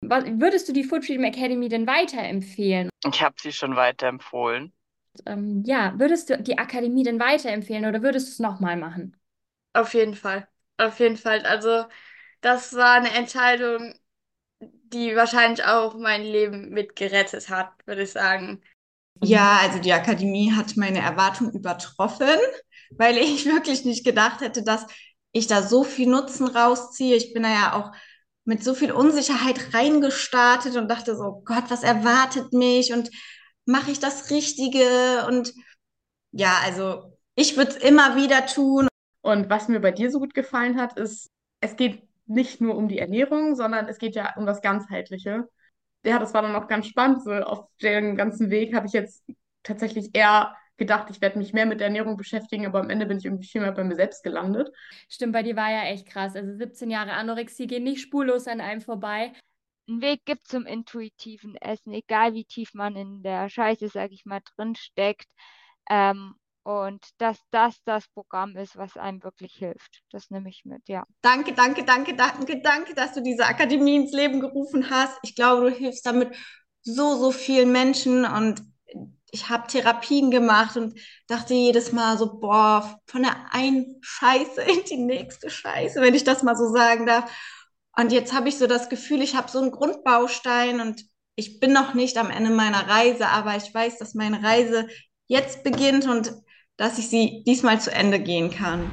Was, würdest du die Food Freedom Academy denn weiterempfehlen? Ich habe sie schon weiterempfohlen. Ähm, ja, würdest du die Akademie denn weiterempfehlen oder würdest du es nochmal machen? Auf jeden Fall. Auf jeden Fall. Also, das war eine Entscheidung, die wahrscheinlich auch mein Leben mit gerettet hat, würde ich sagen. Ja, also die Akademie hat meine Erwartung übertroffen, weil ich wirklich nicht gedacht hätte, dass ich da so viel Nutzen rausziehe. Ich bin da ja auch mit so viel Unsicherheit reingestartet und dachte so, Gott, was erwartet mich und mache ich das Richtige? Und ja, also ich würde es immer wieder tun. Und was mir bei dir so gut gefallen hat, ist, es geht nicht nur um die Ernährung, sondern es geht ja um das Ganzheitliche. Ja, das war dann auch ganz spannend. So auf dem ganzen Weg habe ich jetzt tatsächlich eher gedacht, ich werde mich mehr mit der Ernährung beschäftigen, aber am Ende bin ich irgendwie viel mehr bei mir selbst gelandet. Stimmt, bei dir war ja echt krass. Also 17 Jahre Anorexie gehen nicht spurlos an einem vorbei. Ein Weg gibt zum intuitiven Essen, egal wie tief man in der Scheiße, sag ich mal, drin steckt. Ähm, und dass das das Programm ist, was einem wirklich hilft. Das nehme ich mit, ja. Danke, danke, danke, danke, danke, dass du diese Akademie ins Leben gerufen hast. Ich glaube, du hilfst damit so, so vielen Menschen und ich habe Therapien gemacht und dachte jedes Mal so, boah, von der einen Scheiße in die nächste Scheiße, wenn ich das mal so sagen darf. Und jetzt habe ich so das Gefühl, ich habe so einen Grundbaustein und ich bin noch nicht am Ende meiner Reise, aber ich weiß, dass meine Reise jetzt beginnt und dass ich sie diesmal zu Ende gehen kann.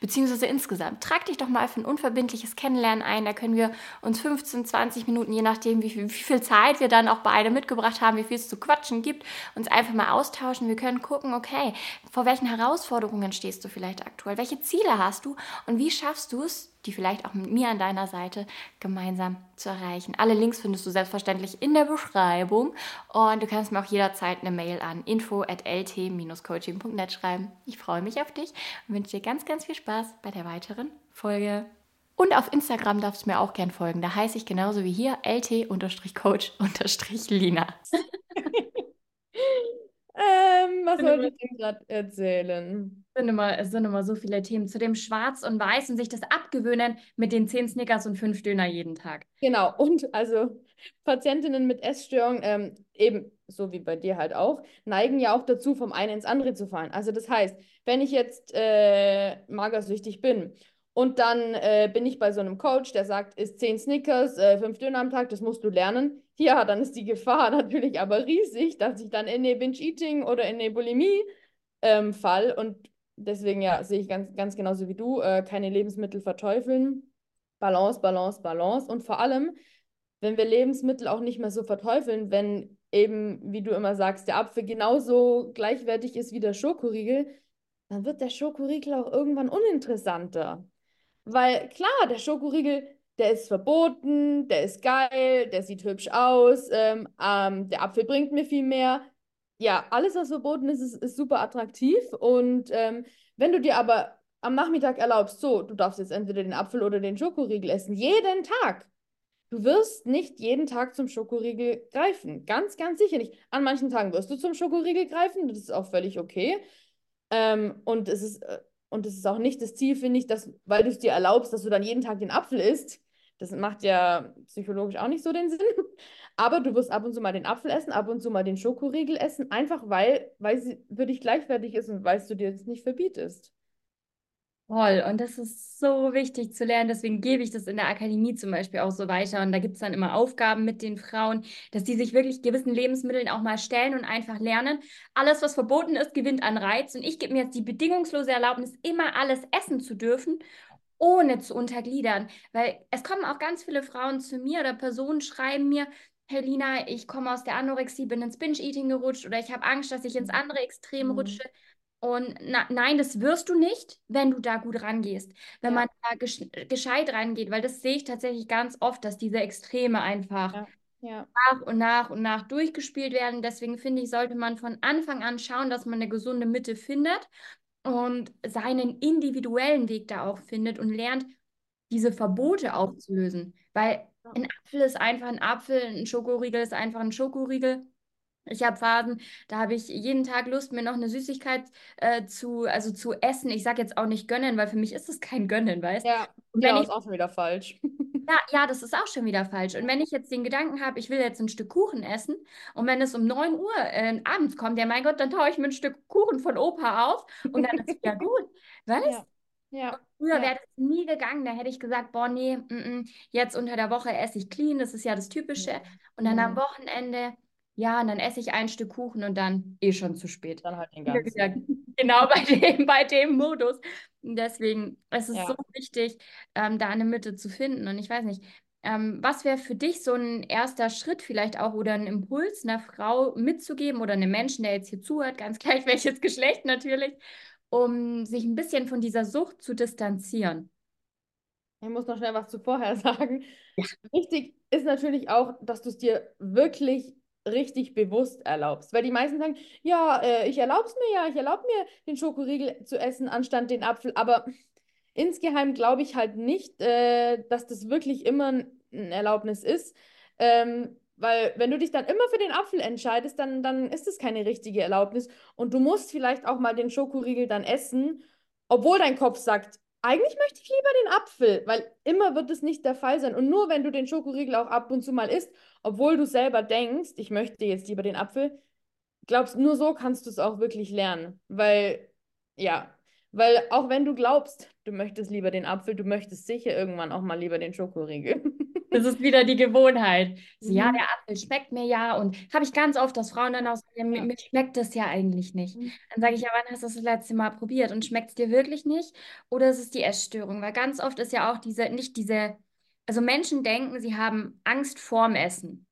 Beziehungsweise insgesamt. Trag dich doch mal für ein unverbindliches Kennenlernen ein. Da können wir uns 15, 20 Minuten, je nachdem, wie viel, wie viel Zeit wir dann auch beide mitgebracht haben, wie viel es zu quatschen gibt, uns einfach mal austauschen. Wir können gucken, okay, vor welchen Herausforderungen stehst du vielleicht aktuell? Welche Ziele hast du? Und wie schaffst du es, die vielleicht auch mit mir an deiner Seite gemeinsam zu erreichen. Alle Links findest du selbstverständlich in der Beschreibung und du kannst mir auch jederzeit eine Mail an info at lt-coaching.net schreiben. Ich freue mich auf dich und wünsche dir ganz, ganz viel Spaß bei der weiteren Folge. Und auf Instagram darfst du mir auch gern folgen. Da heiße ich genauso wie hier lt-coach-lina. ähm, was soll ich denn gerade erzählen? sind immer, es sind immer so viele Themen zu dem Schwarz und Weiß und sich das abgewöhnen mit den zehn Snickers und fünf Döner jeden Tag. Genau, und also Patientinnen mit Essstörungen, ähm, eben so wie bei dir halt auch, neigen ja auch dazu, vom einen ins andere zu fallen. Also das heißt, wenn ich jetzt äh, magersüchtig bin und dann äh, bin ich bei so einem Coach, der sagt, isst zehn Snickers, äh, fünf Döner am Tag, das musst du lernen. Ja, dann ist die Gefahr natürlich aber riesig, dass ich dann in eine Binge-Eating oder in eine Bulimie ähm, fall und Deswegen ja, sehe ich ganz, ganz genauso wie du, äh, keine Lebensmittel verteufeln. Balance, Balance, Balance. Und vor allem, wenn wir Lebensmittel auch nicht mehr so verteufeln, wenn eben, wie du immer sagst, der Apfel genauso gleichwertig ist wie der Schokoriegel, dann wird der Schokoriegel auch irgendwann uninteressanter. Weil klar, der Schokoriegel, der ist verboten, der ist geil, der sieht hübsch aus, ähm, ähm, der Apfel bringt mir viel mehr ja, alles, was verboten ist, ist, ist super attraktiv. Und ähm, wenn du dir aber am Nachmittag erlaubst, so, du darfst jetzt entweder den Apfel oder den Schokoriegel essen, jeden Tag. Du wirst nicht jeden Tag zum Schokoriegel greifen. Ganz, ganz sicher nicht. An manchen Tagen wirst du zum Schokoriegel greifen. Das ist auch völlig okay. Ähm, und, es ist, äh, und es ist auch nicht das Ziel, finde ich, dass, weil du es dir erlaubst, dass du dann jeden Tag den Apfel isst. Das macht ja psychologisch auch nicht so den Sinn. Aber du wirst ab und zu mal den Apfel essen, ab und zu mal den Schokoriegel essen, einfach weil, weil sie für dich gleichwertig ist und weil du dir das nicht verbietest. Toll, und das ist so wichtig zu lernen. Deswegen gebe ich das in der Akademie zum Beispiel auch so weiter. Und da gibt es dann immer Aufgaben mit den Frauen, dass die sich wirklich gewissen Lebensmitteln auch mal stellen und einfach lernen. Alles, was verboten ist, gewinnt an Reiz. Und ich gebe mir jetzt die bedingungslose Erlaubnis, immer alles essen zu dürfen ohne zu untergliedern. Weil es kommen auch ganz viele Frauen zu mir oder Personen schreiben mir, hey Lina, ich komme aus der Anorexie, bin ins Binge-Eating gerutscht oder ich habe Angst, dass ich ins andere Extrem mhm. rutsche. Und na, nein, das wirst du nicht, wenn du da gut rangehst. Wenn ja. man da gesch gescheit rangeht, weil das sehe ich tatsächlich ganz oft, dass diese Extreme einfach ja. Ja. nach und nach und nach durchgespielt werden. Deswegen finde ich, sollte man von Anfang an schauen, dass man eine gesunde Mitte findet und seinen individuellen Weg da auch findet und lernt, diese Verbote aufzulösen. Weil ein Apfel ist einfach ein Apfel, ein Schokoriegel ist einfach ein Schokoriegel. Ich habe Phasen, da habe ich jeden Tag Lust, mir noch eine Süßigkeit äh, zu, also zu essen. Ich sage jetzt auch nicht gönnen, weil für mich ist es kein Gönnen, weißt du? Ja, ja ist auch schon wieder falsch. Ja, ja, das ist auch schon wieder falsch. Und wenn ich jetzt den Gedanken habe, ich will jetzt ein Stück Kuchen essen und wenn es um 9 Uhr äh, abends kommt, ja mein Gott, dann taue ich mir ein Stück Kuchen von Opa auf und dann ist wieder gut. Weißt? Ja. Ja. Früher Ja. wäre das nie gegangen, da hätte ich gesagt, boah, nee, mm, mm, jetzt unter der Woche esse ich clean, das ist ja das Typische. Und dann am Mhm. Wochenende, ja, und dann esse ich ein Stück Kuchen und dann eh schon zu spät. Dann halt den ganzen. genau bei dem, bei dem Modus. Deswegen es ist Ja. so wichtig, ähm, da eine Mitte zu finden. Und ich weiß nicht, ähm, was wäre für dich so ein erster Schritt vielleicht auch oder ein Impuls einer Frau mitzugeben oder einem Menschen, der jetzt hier zuhört, ganz gleich welches Geschlecht natürlich, um sich ein bisschen von dieser Sucht zu distanzieren? Ich muss noch schnell was zu vorher sagen. Wichtig ist natürlich auch, dass du es dir wirklich richtig bewusst erlaubst. Weil die meisten sagen, ja, äh, ich erlaube es mir ja, ich erlaube mir, den Schokoriegel zu essen anstatt den Apfel. Aber insgeheim glaube ich halt nicht, äh, dass das wirklich immer ein Erlaubnis ist. Ähm, weil wenn du dich dann immer für den Apfel entscheidest, dann, dann ist es keine richtige Erlaubnis. Und du musst vielleicht auch mal den Schokoriegel dann essen, obwohl dein Kopf sagt, eigentlich möchte ich lieber den Apfel, weil immer wird es nicht der Fall sein. Und nur wenn du den Schokoriegel auch ab und zu mal isst, obwohl du selber denkst, ich möchte jetzt lieber den Apfel, glaubst, nur so kannst du es auch wirklich lernen. Weil, ja, weil auch wenn du glaubst, du möchtest lieber den Apfel, du möchtest sicher irgendwann auch mal lieber den Schokoriegel. Das ist wieder die Gewohnheit. So, ja, Mhm. der Apfel schmeckt mir ja. Und habe ich ganz oft, dass Frauen dann auch sagen, ja, mir, Ja. mir schmeckt das ja eigentlich nicht. Mhm. Dann sage ich, ja, wann hast du das das letzte Mal probiert? Und schmeckt es dir wirklich nicht? Oder ist es die Essstörung? Weil ganz oft ist ja auch diese, nicht diese, also Menschen denken, sie haben Angst vorm Essen.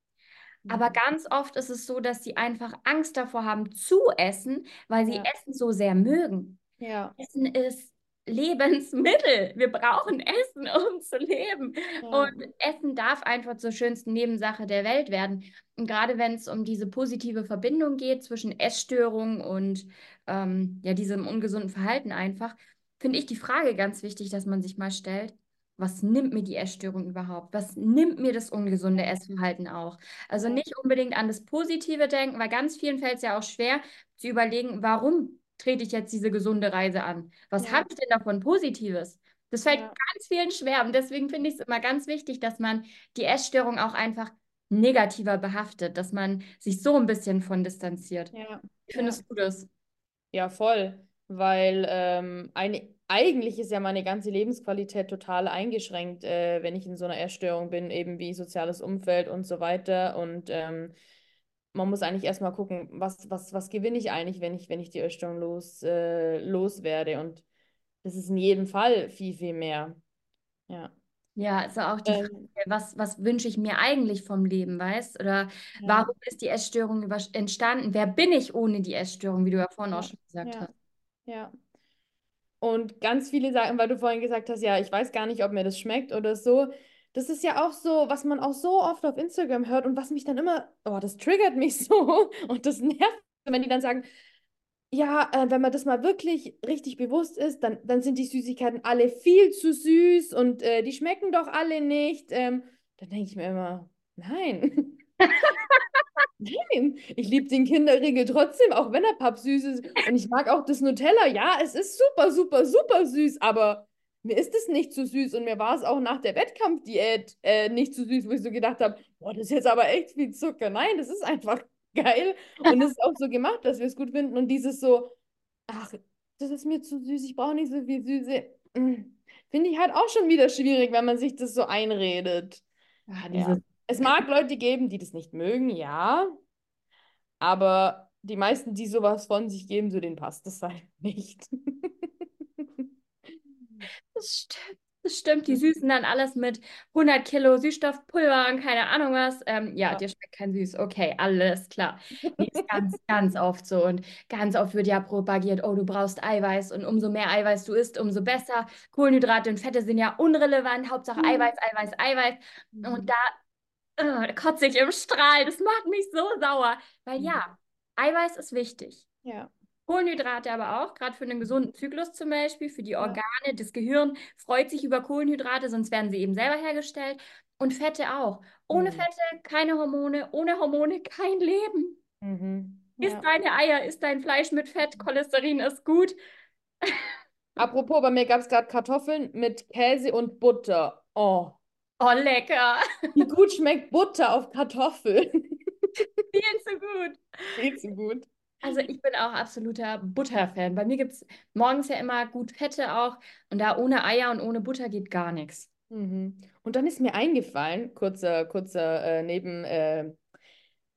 Aber Mhm. ganz oft ist es so, dass sie einfach Angst davor haben zu essen, weil sie Ja. Essen so sehr mögen. Ja, Essen ist Lebensmittel. Wir brauchen Essen, um zu leben. ja, Und Essen darf einfach zur schönsten Nebensache der Welt werden. Und gerade wenn es um diese positive Verbindung geht zwischen Essstörung und ähm, ja, diesem ungesunden Verhalten einfach, finde ich die Frage ganz wichtig, dass man sich mal stellt, was nimmt mir die Essstörung überhaupt? Was nimmt mir das ungesunde Essverhalten auch? Also nicht unbedingt an das Positive denken, weil ganz vielen fällt es ja auch schwer zu überlegen, warum trete ich jetzt diese gesunde Reise an? Was Ja. habe ich denn davon Positives? Das fällt Ja. ganz vielen schwer. Und deswegen finde ich es immer ganz wichtig, dass man die Essstörung auch einfach negativer behaftet, dass man sich so ein bisschen von distanziert. ja. Wie findest du das? Ja, voll. Weil ähm, eine, eigentlich ist ja meine ganze Lebensqualität total eingeschränkt, äh, wenn ich in so einer Essstörung bin, eben wie soziales Umfeld und so weiter. Und ähm, man muss eigentlich erstmal gucken, was, was, was gewinne ich eigentlich, wenn ich, wenn ich die Essstörung los, äh, loswerde. Und das ist in jedem Fall viel, viel mehr. Ja. Ja, also auch die Frage, Ähm, was, was wünsche ich mir eigentlich vom Leben, weißt? Oder ja. warum ist die Essstörung über entstanden? Wer bin ich ohne die Essstörung, wie du ja vorhin auch Ja. schon gesagt Ja. hast? Ja. Und ganz viele sagen, weil du vorhin gesagt hast, ja, ich weiß gar nicht, ob mir das schmeckt oder so. Das ist ja auch so, was man auch so oft auf Instagram hört und was mich dann immer, oh, das triggert mich so und das nervt, wenn die dann sagen, ja, äh, wenn man das mal wirklich richtig bewusst ist, dann, dann sind die Süßigkeiten alle viel zu süß und äh, die schmecken doch alle nicht. Ähm, dann denke ich mir immer, nein. Nein, ich liebe den Kinderriegel trotzdem, auch wenn er pappsüß ist. Und ich mag auch das Nutella. Ja, es ist super, super, super süß, aber mir ist es nicht zu süß. Und mir war es auch nach der Wettkampfdiät äh, nicht zu süß, wo ich so gedacht habe, boah, das ist jetzt aber echt viel Zucker. Nein, das ist einfach geil. Und es ist auch so gemacht, dass wir es gut finden. Und dieses so, ach, das ist mir zu süß, ich brauche nicht so viel Süße. Mm, Finde ich halt auch schon wieder schwierig, wenn man sich das so einredet. Ja, Ja. Es mag Leute geben, die das nicht mögen, ja. Aber die meisten, die sowas von sich geben, so denen passt das halt nicht. Das stimmt. Das stimmt, die süßen dann alles mit 100 Kilo Süßstoffpulver und keine Ahnung was. Ähm, ja, Ja. dir schmeckt kein Süß. Okay, alles klar. Nee, ist ganz, ganz oft so. Und ganz oft wird ja propagiert, oh, du brauchst Eiweiß. Und umso mehr Eiweiß du isst, umso besser. Kohlenhydrate und Fette sind ja unrelevant. Hauptsache Mhm. Eiweiß, Eiweiß, Eiweiß. Und da, äh, da kotze ich im Strahl. Das macht mich so sauer. Weil ja, Eiweiß ist wichtig. Ja. Kohlenhydrate aber auch, gerade für einen gesunden Zyklus zum Beispiel, für die Ja. Organe, das Gehirn freut sich über Kohlenhydrate, sonst werden sie eben selber hergestellt. Und Fette auch. Ohne Mhm. Fette keine Hormone, ohne Hormone kein Leben. Mhm. Ja. deine Eier, iss dein Fleisch mit Fett, Cholesterin ist gut. Apropos, bei mir gab es gerade Kartoffeln mit Käse und Butter. Oh, Oh, lecker. Wie gut schmeckt Butter auf Kartoffeln? Viel zu gut. Viel zu gut. Also ich bin auch absoluter Butterfan. Bei mir gibt es morgens ja immer gut Fette auch. Und da ohne Eier und ohne Butter geht gar nichts. Mhm. Und dann ist mir eingefallen, kurzer, kurzer äh, Neben, äh,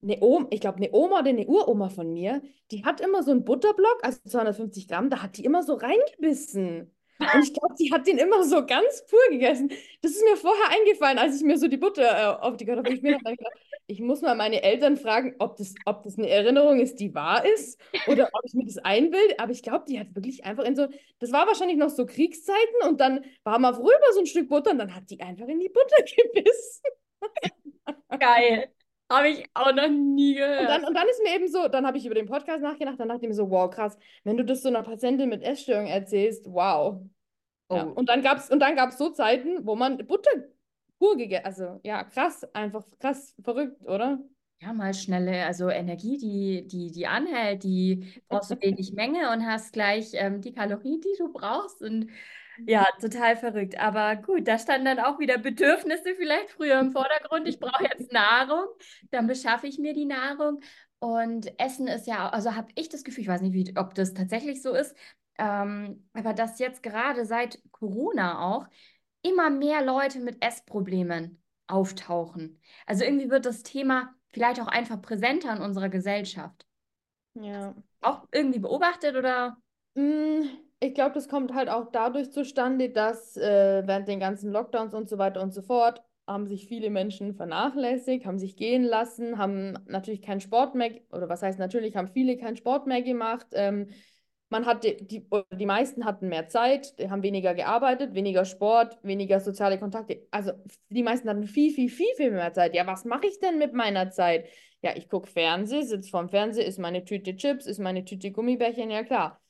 eine Oma, ich glaube, eine Oma oder eine Uroma von mir, die hat immer so einen Butterblock, also 250 Gramm, da hat die immer so reingebissen. Und ich glaube, die hat den immer so ganz pur gegessen. Das ist mir vorher eingefallen, als ich mir so die Butter äh, auf die Kartoffeln geschmiert habe. Ich muss mal meine Eltern fragen, ob das, ob das eine Erinnerung ist, die wahr ist oder ob ich mir das einbilde. Aber ich glaube, die hat wirklich einfach in so, das war wahrscheinlich noch so Kriegszeiten und dann war mal vorüber so ein Stück Butter und dann hat die einfach in die Butter gebissen. Geil. Habe ich auch noch nie gehört. Und dann, und dann ist mir eben so, dann habe ich über den Podcast nachgedacht, dann dachte ich mir so, wow, krass, wenn du das so einer Patientin mit Essstörung erzählst, wow. Ja. Oh. Und dann gab es und dann gab's so Zeiten, wo man Butter pur gegessen, also ja, krass, einfach krass verrückt, oder? Ja, mal schnelle, also Energie, die, die, die anhält, die brauchst du wenig Menge und hast gleich ähm, die Kalorien, die du brauchst. Und ja, total verrückt. Aber gut, da standen dann auch wieder Bedürfnisse vielleicht früher im Vordergrund. Ich brauche jetzt Nahrung, dann beschaffe ich mir die Nahrung. Und Essen ist ja, also habe ich das Gefühl, ich weiß nicht, wie, ob das tatsächlich so ist, ähm, aber dass jetzt gerade seit Corona auch immer mehr Leute mit Essproblemen auftauchen. Also irgendwie wird das Thema vielleicht auch einfach präsenter in unserer Gesellschaft. Ja. Auch irgendwie beobachtet oder? Mm, Ich glaube, das kommt halt auch dadurch zustande, dass äh, während den ganzen Lockdowns und so weiter und so fort haben sich viele Menschen vernachlässigt, haben sich gehen lassen, haben natürlich keinen Sport mehr, oder was heißt natürlich, haben viele keinen Sport mehr gemacht. Ähm, man hat die, die, meisten hatten mehr Zeit, haben weniger gearbeitet, weniger Sport, weniger soziale Kontakte. Also die meisten hatten viel, viel, viel, viel mehr Zeit. Ja, was mache ich denn mit meiner Zeit? Ja, ich gucke Fernsehen, sitze vorm Fernseher, ist meine Tüte Chips, ist meine Tüte Gummibärchen, ja klar.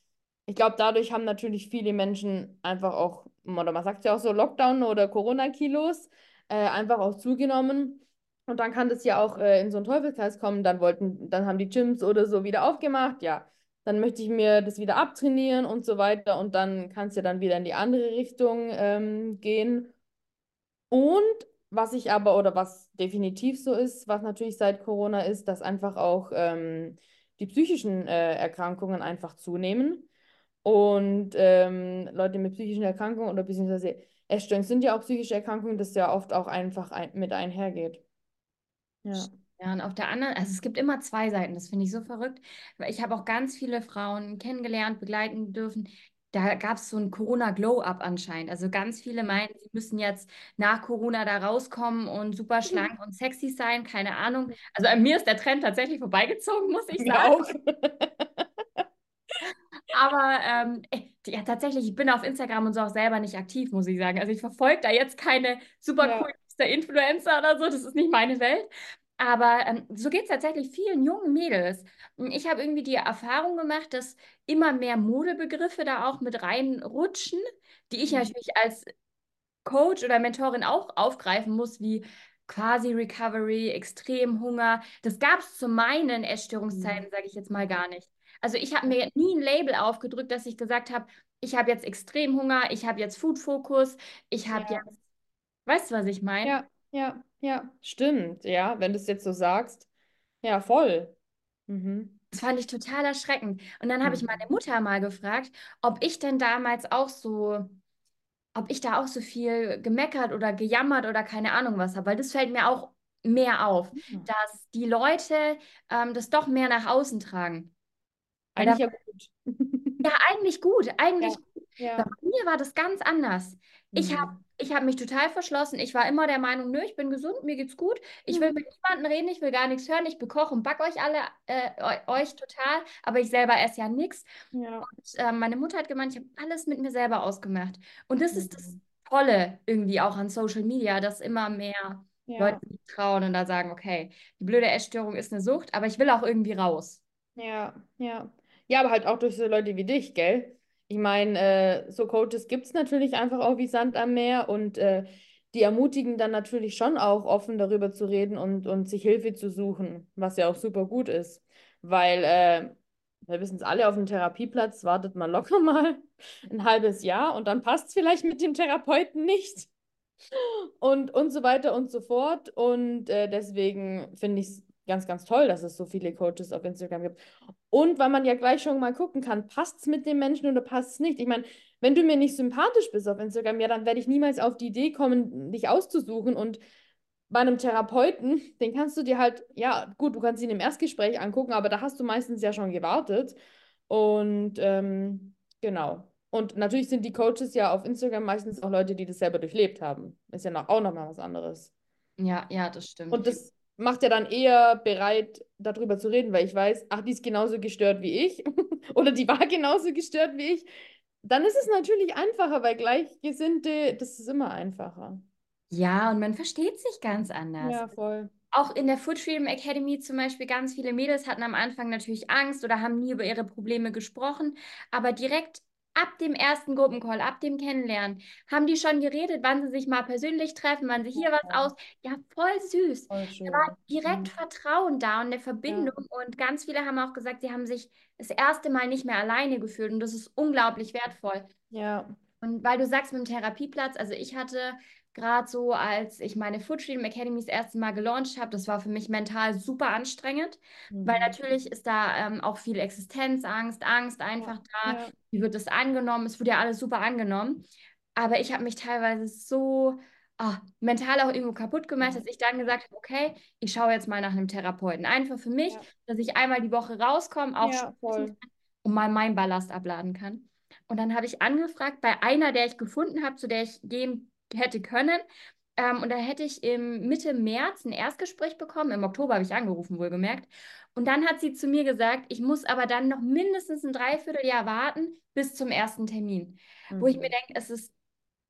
Ich glaube, dadurch haben natürlich viele Menschen einfach auch, oder man sagt ja auch so, Lockdown oder Corona-Kilos äh, einfach auch zugenommen. Und dann kann das ja auch äh, in so einen Teufelskreis kommen. Dann wollten, dann haben die Gyms oder so wieder aufgemacht, ja. Dann möchte ich mir das wieder abtrainieren und so weiter. Und dann kann es ja dann wieder in die andere Richtung ähm, gehen. Und was ich aber, oder was definitiv so ist, was natürlich seit Corona ist, dass einfach auch ähm, die psychischen äh, Erkrankungen einfach zunehmen. Und ähm, Leute mit psychischen Erkrankungen oder beziehungsweise Essstörungen sind ja auch psychische Erkrankungen, das ja oft auch einfach ein, mit einhergeht. Ja. Ja, und auf der anderen, also es gibt immer zwei Seiten, das finde ich so verrückt. Ich habe auch ganz viele Frauen kennengelernt, begleiten dürfen. Da gab es so ein Corona-Glow-Up anscheinend. Also ganz viele meinen, sie müssen jetzt nach Corona da rauskommen und super schlank und sexy sein, keine Ahnung. Also an mir ist der Trend tatsächlich vorbeigezogen, muss ich Mir sagen. auch. Aber ähm, äh, ja, tatsächlich, ich bin auf Instagram und so auch selber nicht aktiv, muss ich sagen. Also ich verfolge da jetzt keine super Ja. coolen Influencer oder so, das ist nicht meine Welt. Aber ähm, so geht es tatsächlich vielen jungen Mädels. Ich habe irgendwie die Erfahrung gemacht, dass immer mehr Modebegriffe da auch mit reinrutschen, die ich Mhm. natürlich als Coach oder Mentorin auch aufgreifen muss, wie quasi Recovery, Extremhunger. Das gab es zu meinen Essstörungszeiten, sage ich jetzt mal gar nicht. Also ich habe mir nie ein Label aufgedrückt, dass ich gesagt habe, ich habe jetzt Extremhunger, ich habe jetzt Food-Fokus, ich habe Ja. jetzt, weißt du, was ich meine? Ja, ja, ja, stimmt. Ja, wenn du es jetzt so sagst. Ja, voll. Mhm. Das fand ich total erschreckend. Und dann habe ich Mhm. meine Mutter mal gefragt, ob ich denn damals auch so, ob ich da auch so viel gemeckert oder gejammert oder keine Ahnung was habe, weil das fällt mir auch mehr auf, Ja. dass die Leute ähm, das doch mehr nach außen tragen. Eigentlich ja gut. ja, eigentlich gut, eigentlich Ja. gut. Ja. Bei mir war das ganz anders. Ich habe Mhm. ich hab mich total verschlossen. Ich war immer der Meinung, nö, ich bin gesund, mir geht's gut. Ich will Mhm. mit niemandem reden, ich will gar nichts hören. Ich bekoche und backe euch alle, äh, eu- euch total, aber ich selber esse ja nichts. Ja. Und äh, meine Mutter hat gemeint, ich habe alles mit mir selber ausgemacht. Und das ist das Mhm. Tolle irgendwie auch an Social Media, dass immer mehr Ja. Leute sich trauen und da sagen, okay, die blöde Essstörung ist eine Sucht, aber ich will auch irgendwie raus. Ja, ja. Ja, aber halt auch durch so Leute wie dich, gell? Ich meine, äh, so Coaches gibt es natürlich einfach auch wie Sand am Meer und äh, die ermutigen dann natürlich schon auch offen darüber zu reden und, und sich Hilfe zu suchen, was ja auch super gut ist. Weil, äh, wir wissen es alle, auf dem Therapieplatz wartet man locker mal ein halbes Jahr und dann passt es vielleicht mit dem Therapeuten nicht. und, und so weiter und so fort. Und äh, deswegen finde ich es ganz, ganz toll, dass es so viele Coaches auf Instagram gibt. Und weil man ja gleich schon mal gucken kann, passt es mit dem Menschen oder passt es nicht. Ich meine, wenn du mir nicht sympathisch bist auf Instagram, ja, dann werde ich niemals auf die Idee kommen, dich auszusuchen. Und bei einem Therapeuten, den kannst du dir halt, ja, gut, du kannst ihn im Erstgespräch angucken, aber da hast du meistens ja schon gewartet. Und ähm, genau. Und natürlich sind die Coaches ja auf Instagram meistens auch Leute, die das selber durchlebt haben. Ist ja noch, auch nochmal was anderes. Ja, ja, das stimmt. Und das macht ja dann eher bereit, darüber zu reden, weil ich weiß, ach, die ist genauso gestört wie ich oder die war genauso gestört wie ich. Dann ist es natürlich einfacher, weil Gleichgesinnte, das ist immer einfacher. Ja, und man versteht sich ganz anders. Ja, voll. Auch in der Food Freedom Academy zum Beispiel, ganz viele Mädels hatten am Anfang natürlich Angst oder haben nie über ihre Probleme gesprochen, aber direkt ab dem ersten Gruppencall, ab dem Kennenlernen, haben die schon geredet, wann sie sich mal persönlich treffen, wann sie hier was aus. Ja, voll süß. Voll. Da war direkt Mhm. Vertrauen da und eine Verbindung. Und ganz viele haben auch gesagt, sie haben sich das erste Mal nicht mehr alleine gefühlt. Und das ist unglaublich wertvoll. Ja. Und weil du sagst mit dem Therapieplatz, also ich hatte gerade so, als ich meine Food Freedom Academy das erste Mal gelauncht habe, das war für mich mental super anstrengend, weil Mhm. natürlich ist da ähm, auch viel Existenzangst, Angst einfach da. Ja. Wie wird das angenommen? Es wurde ja alles super angenommen. Aber ich habe mich teilweise so ah, mental auch irgendwo kaputt gemacht, Ja. dass ich dann gesagt habe, okay, ich schaue jetzt mal nach einem Therapeuten. Einfach für mich, Ja. dass ich einmal die Woche rauskomme, auch Ja, kann und mal meinen Ballast abladen kann. Und dann habe ich angefragt bei einer, der ich gefunden habe, zu der ich gehen hätte können. Ähm, und da hätte ich im Mitte März ein Erstgespräch bekommen. Im Oktober habe ich angerufen, wohlgemerkt. Und dann hat sie zu mir gesagt, ich muss aber dann noch mindestens ein Dreivierteljahr warten bis zum ersten Termin. Wo ich mir Mhm. denke, es ist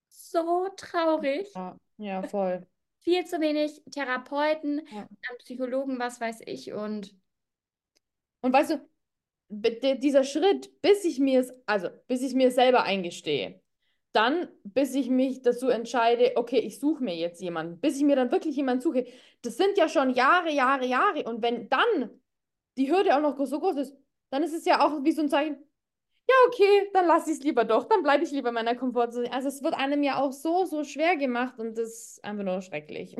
so traurig. Ja, ja, voll. Viel zu wenig Therapeuten, Ja. Psychologen, was weiß ich. Und Und weißt du, dieser Schritt, bis ich mir es, also bis ich mir es selber eingestehe, dann, bis ich mich dazu entscheide, okay, ich suche mir jetzt jemanden, bis ich mir dann wirklich jemanden suche, das sind ja schon Jahre, Jahre, Jahre. Und wenn dann die Hürde auch noch so groß ist, dann ist es ja auch wie so ein Zeichen, ja, okay, dann lasse ich es lieber doch, dann bleibe ich lieber in meiner Komfortzone. Also es wird einem ja auch so, so schwer gemacht und das ist einfach nur schrecklich.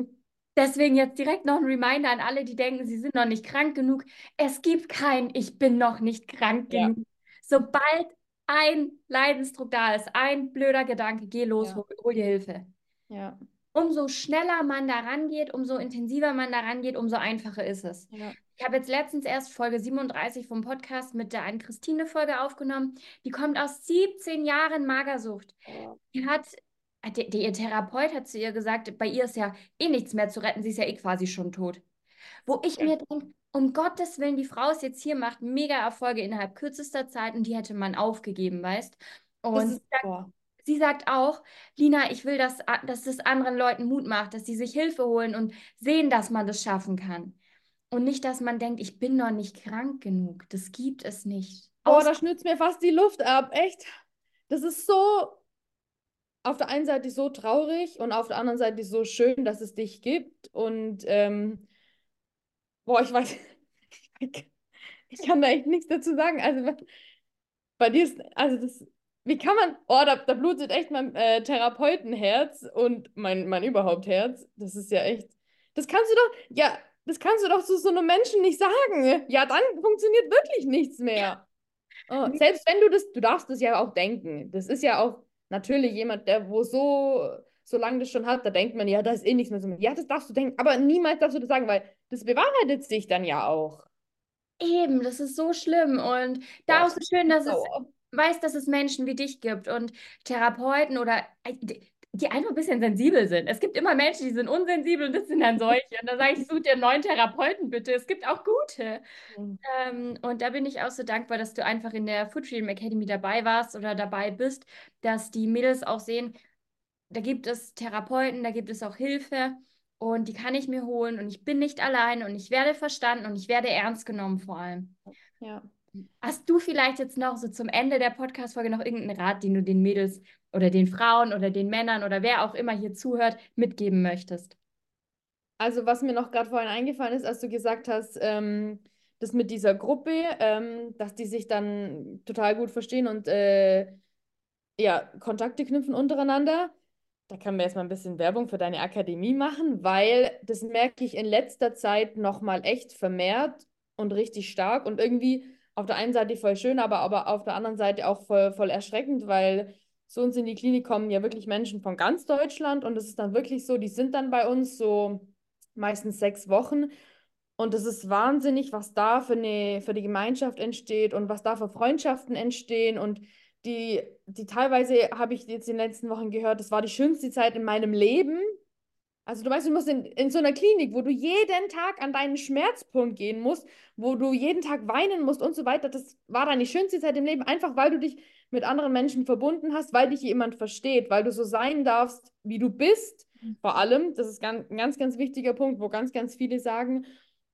deswegen jetzt direkt noch ein Reminder an alle, die denken, sie sind noch nicht krank genug. Es gibt kein Ich bin noch nicht krank Ja. genug. Sobald ein Leidensdruck da ist, ein blöder Gedanke, geh los, Ja. hol, hol dir Hilfe. Ja, Umso schneller man da rangeht, umso intensiver man da rangeht, umso einfacher ist es. ja, Ich habe jetzt letztens erst Folge 37 vom Podcast mit der Ann-Christine-Folge aufgenommen. Die kommt aus 17 Jahren Magersucht. Die hat, der, der, ihr Therapeut hat zu ihr gesagt, bei ihr ist ja eh nichts mehr zu retten, sie ist ja eh quasi schon tot. Wo ich mir denke, um Gottes Willen, die Frau ist jetzt hier, macht mega Erfolge innerhalb kürzester Zeit und die hätte man aufgegeben, weißt? Und sie sagt, sie sagt auch, Lina, ich will, dass, dass das anderen Leuten Mut macht, dass sie sich Hilfe holen und sehen, dass man das schaffen kann. Und nicht, dass man denkt, ich bin noch nicht krank genug. Das gibt es nicht. Aus da schnürt mir fast die Luft ab, echt. Das ist so auf der einen Seite so traurig und auf der anderen Seite so schön, dass es dich gibt. Und ähm, boah, ich weiß, ich kann da echt nichts dazu sagen. Also bei dir ist, also das, wie kann man, oh, da, da blutet echt mein äh, Therapeutenherz und mein, mein überhaupt Herz. Das ist ja echt, das kannst du doch, ja, das kannst du doch zu so einem Menschen nicht sagen. Ja, dann funktioniert wirklich nichts mehr. Oh, selbst wenn du das, du darfst das ja auch denken. Das ist ja auch natürlich jemand, der wo so, so lange das schon hat, da denkt man, ja, da ist eh nichts mehr so. Ja, das darfst du denken, aber niemals darfst du das sagen, weil das bewahrheitet sich dann ja auch. Eben, das ist so schlimm. Und da Boah, auch so schön, dass es weiß, dass es Menschen wie dich gibt und Therapeuten oder äh, die die einfach ein bisschen sensibel sind. Es gibt immer Menschen, die sind unsensibel und das sind dann solche. Und da sage ich, such dir einen neuen Therapeuten bitte. Es gibt auch gute. Mhm. Ähm, und da bin ich auch so dankbar, dass du einfach in der Food Freedom Academy dabei warst oder dabei bist, dass die Mädels auch sehen, da gibt es Therapeuten, da gibt es auch Hilfe und die kann ich mir holen und ich bin nicht allein und ich werde verstanden und ich werde ernst genommen vor allem. Ja. Hast du vielleicht jetzt noch so zum Ende der Podcast-Folge noch irgendeinen Rat, den du den Mädels oder den Frauen oder den Männern oder wer auch immer hier zuhört, mitgeben möchtest? Also, was mir noch gerade vorhin eingefallen ist, als du gesagt hast, ähm, das mit dieser Gruppe, ähm, dass die sich dann total gut verstehen und äh, ja, Kontakte knüpfen untereinander. Da können wir jetzt mal ein bisschen Werbung für deine Akademie machen, weil das merke ich in letzter Zeit nochmal echt vermehrt und richtig stark. Und irgendwie auf der einen Seite voll schön, aber, aber auf der anderen Seite auch voll, voll erschreckend, weil zu uns in die Klinik kommen ja wirklich Menschen von ganz Deutschland und es ist dann wirklich so, die sind dann bei uns so meistens sechs Wochen. Und es ist wahnsinnig, was da für eine, für die Gemeinschaft entsteht und was da für Freundschaften entstehen. Und die, die teilweise habe ich jetzt in den letzten Wochen gehört, das war die schönste Zeit in meinem Leben. Also du weißt, du musst in, in so einer Klinik, wo du jeden Tag an deinen Schmerzpunkt gehen musst, wo du jeden Tag weinen musst und so weiter. Das war deine schönste Zeit im Leben, einfach weil du dich mit anderen Menschen verbunden hast, weil dich jemand versteht, weil du so sein darfst, wie du bist. Vor allem, das ist ganz, ein ganz, ganz wichtiger Punkt, wo ganz, ganz viele sagen,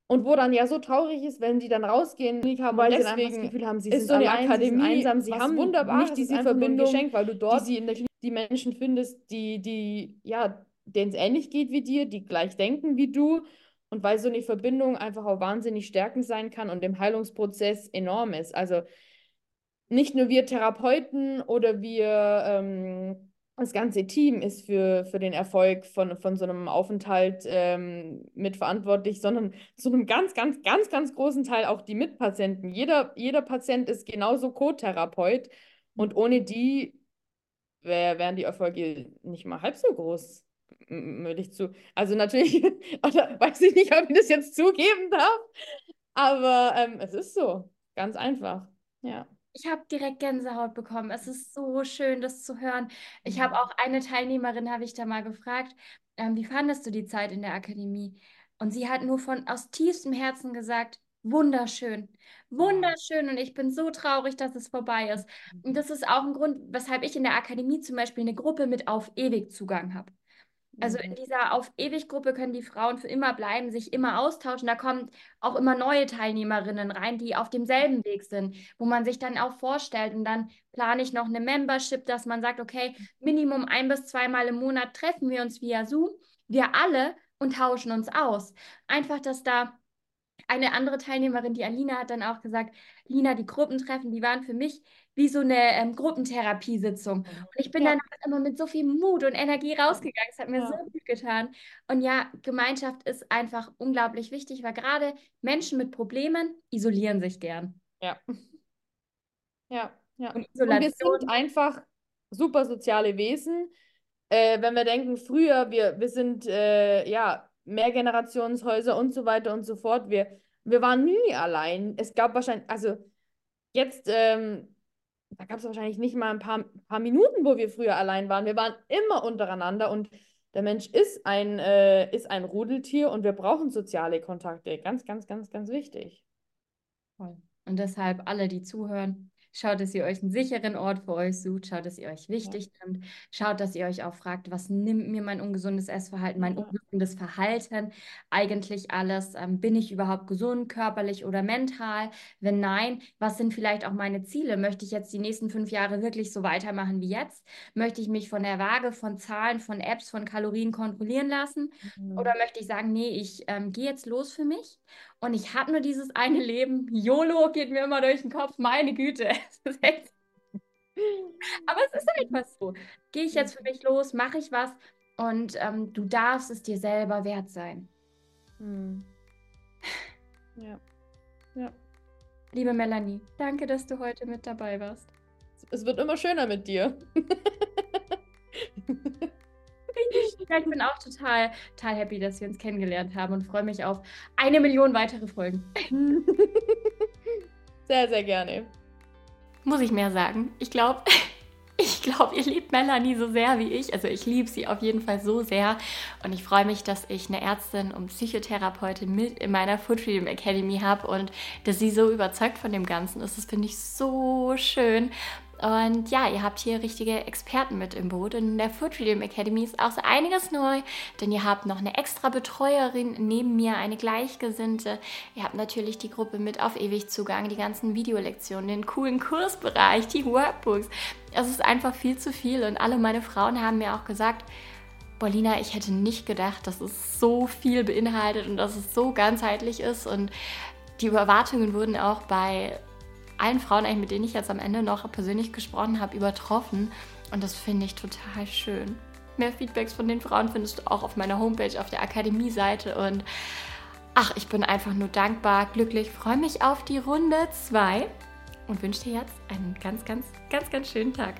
und wo dann ja so traurig ist, wenn die dann rausgehen haben, weil sie dann das Gefühl haben, sie ist sind so eine allein, Akademie, sie einsam, sie haben wunderbar nicht diese Verbindung, Geschenk, weil du dort die, der die Menschen findest, die, die, ja, denen es ähnlich geht wie dir, die gleich denken wie du und weil so eine Verbindung einfach auch wahnsinnig stärkend sein kann und im Heilungsprozess enorm ist. Also nicht nur wir Therapeuten oder wir ähm, das ganze Team ist für, für den Erfolg von, von so einem Aufenthalt ähm, mitverantwortlich, sondern zu einem ganz, ganz, ganz, ganz großen Teil auch die Mitpatienten. Jeder, jeder Patient ist genauso Co-Therapeut und ohne die wär, wären die Erfolge nicht mal halb so groß, würde ich zu. Also natürlich, oder weiß ich nicht, ob ich das jetzt zugeben darf, aber ähm, es ist so, ganz einfach, ja. Ich habe direkt Gänsehaut bekommen. Es ist so schön, das zu hören. Ich habe mhm. auch eine Teilnehmerin, habe ich da mal gefragt, ähm, wie fandest du die Zeit in der Akademie? Und sie hat nur von aus tiefstem Herzen gesagt, wunderschön, wunderschön. Und ich bin so traurig, dass es vorbei ist. Und das ist auch ein Grund, weshalb ich in der Akademie zum Beispiel eine Gruppe mit auf ewig Zugang habe. Also in mhm. dieser auf ewig Gruppe können die Frauen für immer bleiben, sich immer austauschen. Da kommen auch immer neue Teilnehmerinnen rein, die auf demselben Weg sind, wo man sich dann auch vorstellt. Und dann plane ich noch eine Membership, dass man sagt, okay, Minimum ein bis zweimal im Monat treffen wir uns via Zoom, wir alle und tauschen uns aus. Einfach, dass da eine andere Teilnehmerin, die Alina, hat dann auch gesagt, Lina, die Gruppentreffen, die waren für mich wie so eine ähm, Gruppentherapiesitzung. Und ich bin ja. dann immer mit so viel Mut und Energie rausgegangen. Es hat mir ja. so gut getan. Und ja, Gemeinschaft ist einfach unglaublich wichtig, weil gerade Menschen mit Problemen isolieren sich gern. Ja. Ja, ja. Und, und wir sind einfach super soziale Wesen. Äh, wenn wir denken, früher, wir, wir sind äh, ja Mehrgenerationshäuser und so weiter und so fort. Wir, wir waren nie allein. Es gab wahrscheinlich, also jetzt, ähm, da gab es wahrscheinlich nicht mal ein paar, paar Minuten, wo wir früher allein waren. Wir waren immer untereinander und der Mensch ist ein, äh, ist ein Rudeltier und wir brauchen soziale Kontakte. Ganz, ganz, ganz, ganz wichtig. Und deshalb alle, die zuhören, Schaut, dass ihr euch einen sicheren Ort für euch sucht. Schaut, dass ihr euch wichtig ja. nimmt. Schaut, dass ihr euch auch fragt, was nimmt mir mein ungesundes Essverhalten, mein ja. Ungesundes Verhalten eigentlich alles? Ähm, bin ich überhaupt gesund, körperlich oder mental? Wenn nein, was sind vielleicht auch meine Ziele? Möchte ich jetzt die nächsten fünf Jahre wirklich so weitermachen wie jetzt? Möchte ich mich von der Waage, von Zahlen, von Apps, von Kalorien kontrollieren lassen? Mhm. Oder möchte ich sagen, nee, ich ähm, gehe jetzt los für mich und ich habe nur dieses eine Leben. YOLO geht mir immer durch den Kopf. Meine Güte. Aber es ist einfach so. Gehe ich jetzt für mich los, mache ich was und ähm, du darfst es dir selber wert sein. Hm. Ja. Ja. Liebe Melanie, danke, dass du heute mit dabei warst. Es wird immer schöner mit dir. Ja, ich bin auch total, total happy, dass wir uns kennengelernt haben und freue mich auf eine Million weitere Folgen. Sehr, sehr gerne. Muss ich mehr sagen? Ich glaube, ich glaube, ihr liebt Melanie so sehr wie ich. Also ich liebe sie auf jeden Fall so sehr. Und ich freue mich, dass ich eine Ärztin und Psychotherapeutin mit in meiner Food Freedom Academy habe und dass sie so überzeugt von dem Ganzen ist. Das finde ich so schön. Und ja, ihr habt hier richtige Experten mit im Boot. Und in der Food Freedom Academy ist auch so einiges neu, denn ihr habt noch eine extra Betreuerin neben mir, eine Gleichgesinnte. Ihr habt natürlich die Gruppe mit auf ewig Zugang, die ganzen Videolektionen, den coolen Kursbereich, die Workbooks. Es ist einfach viel zu viel und alle meine Frauen haben mir auch gesagt, Bolina, ich hätte nicht gedacht, dass es so viel beinhaltet und dass es so ganzheitlich ist. Und die Überwartungen wurden auch bei allen Frauen, mit denen ich jetzt am Ende noch persönlich gesprochen habe, übertroffen. Und das finde ich total schön. Mehr Feedbacks von den Frauen findest du auch auf meiner Homepage, auf der Akademie-Seite. Und ach, ich bin einfach nur dankbar, glücklich, freue mich auf die Runde 2 und wünsche dir jetzt einen ganz, ganz, ganz, ganz schönen Tag.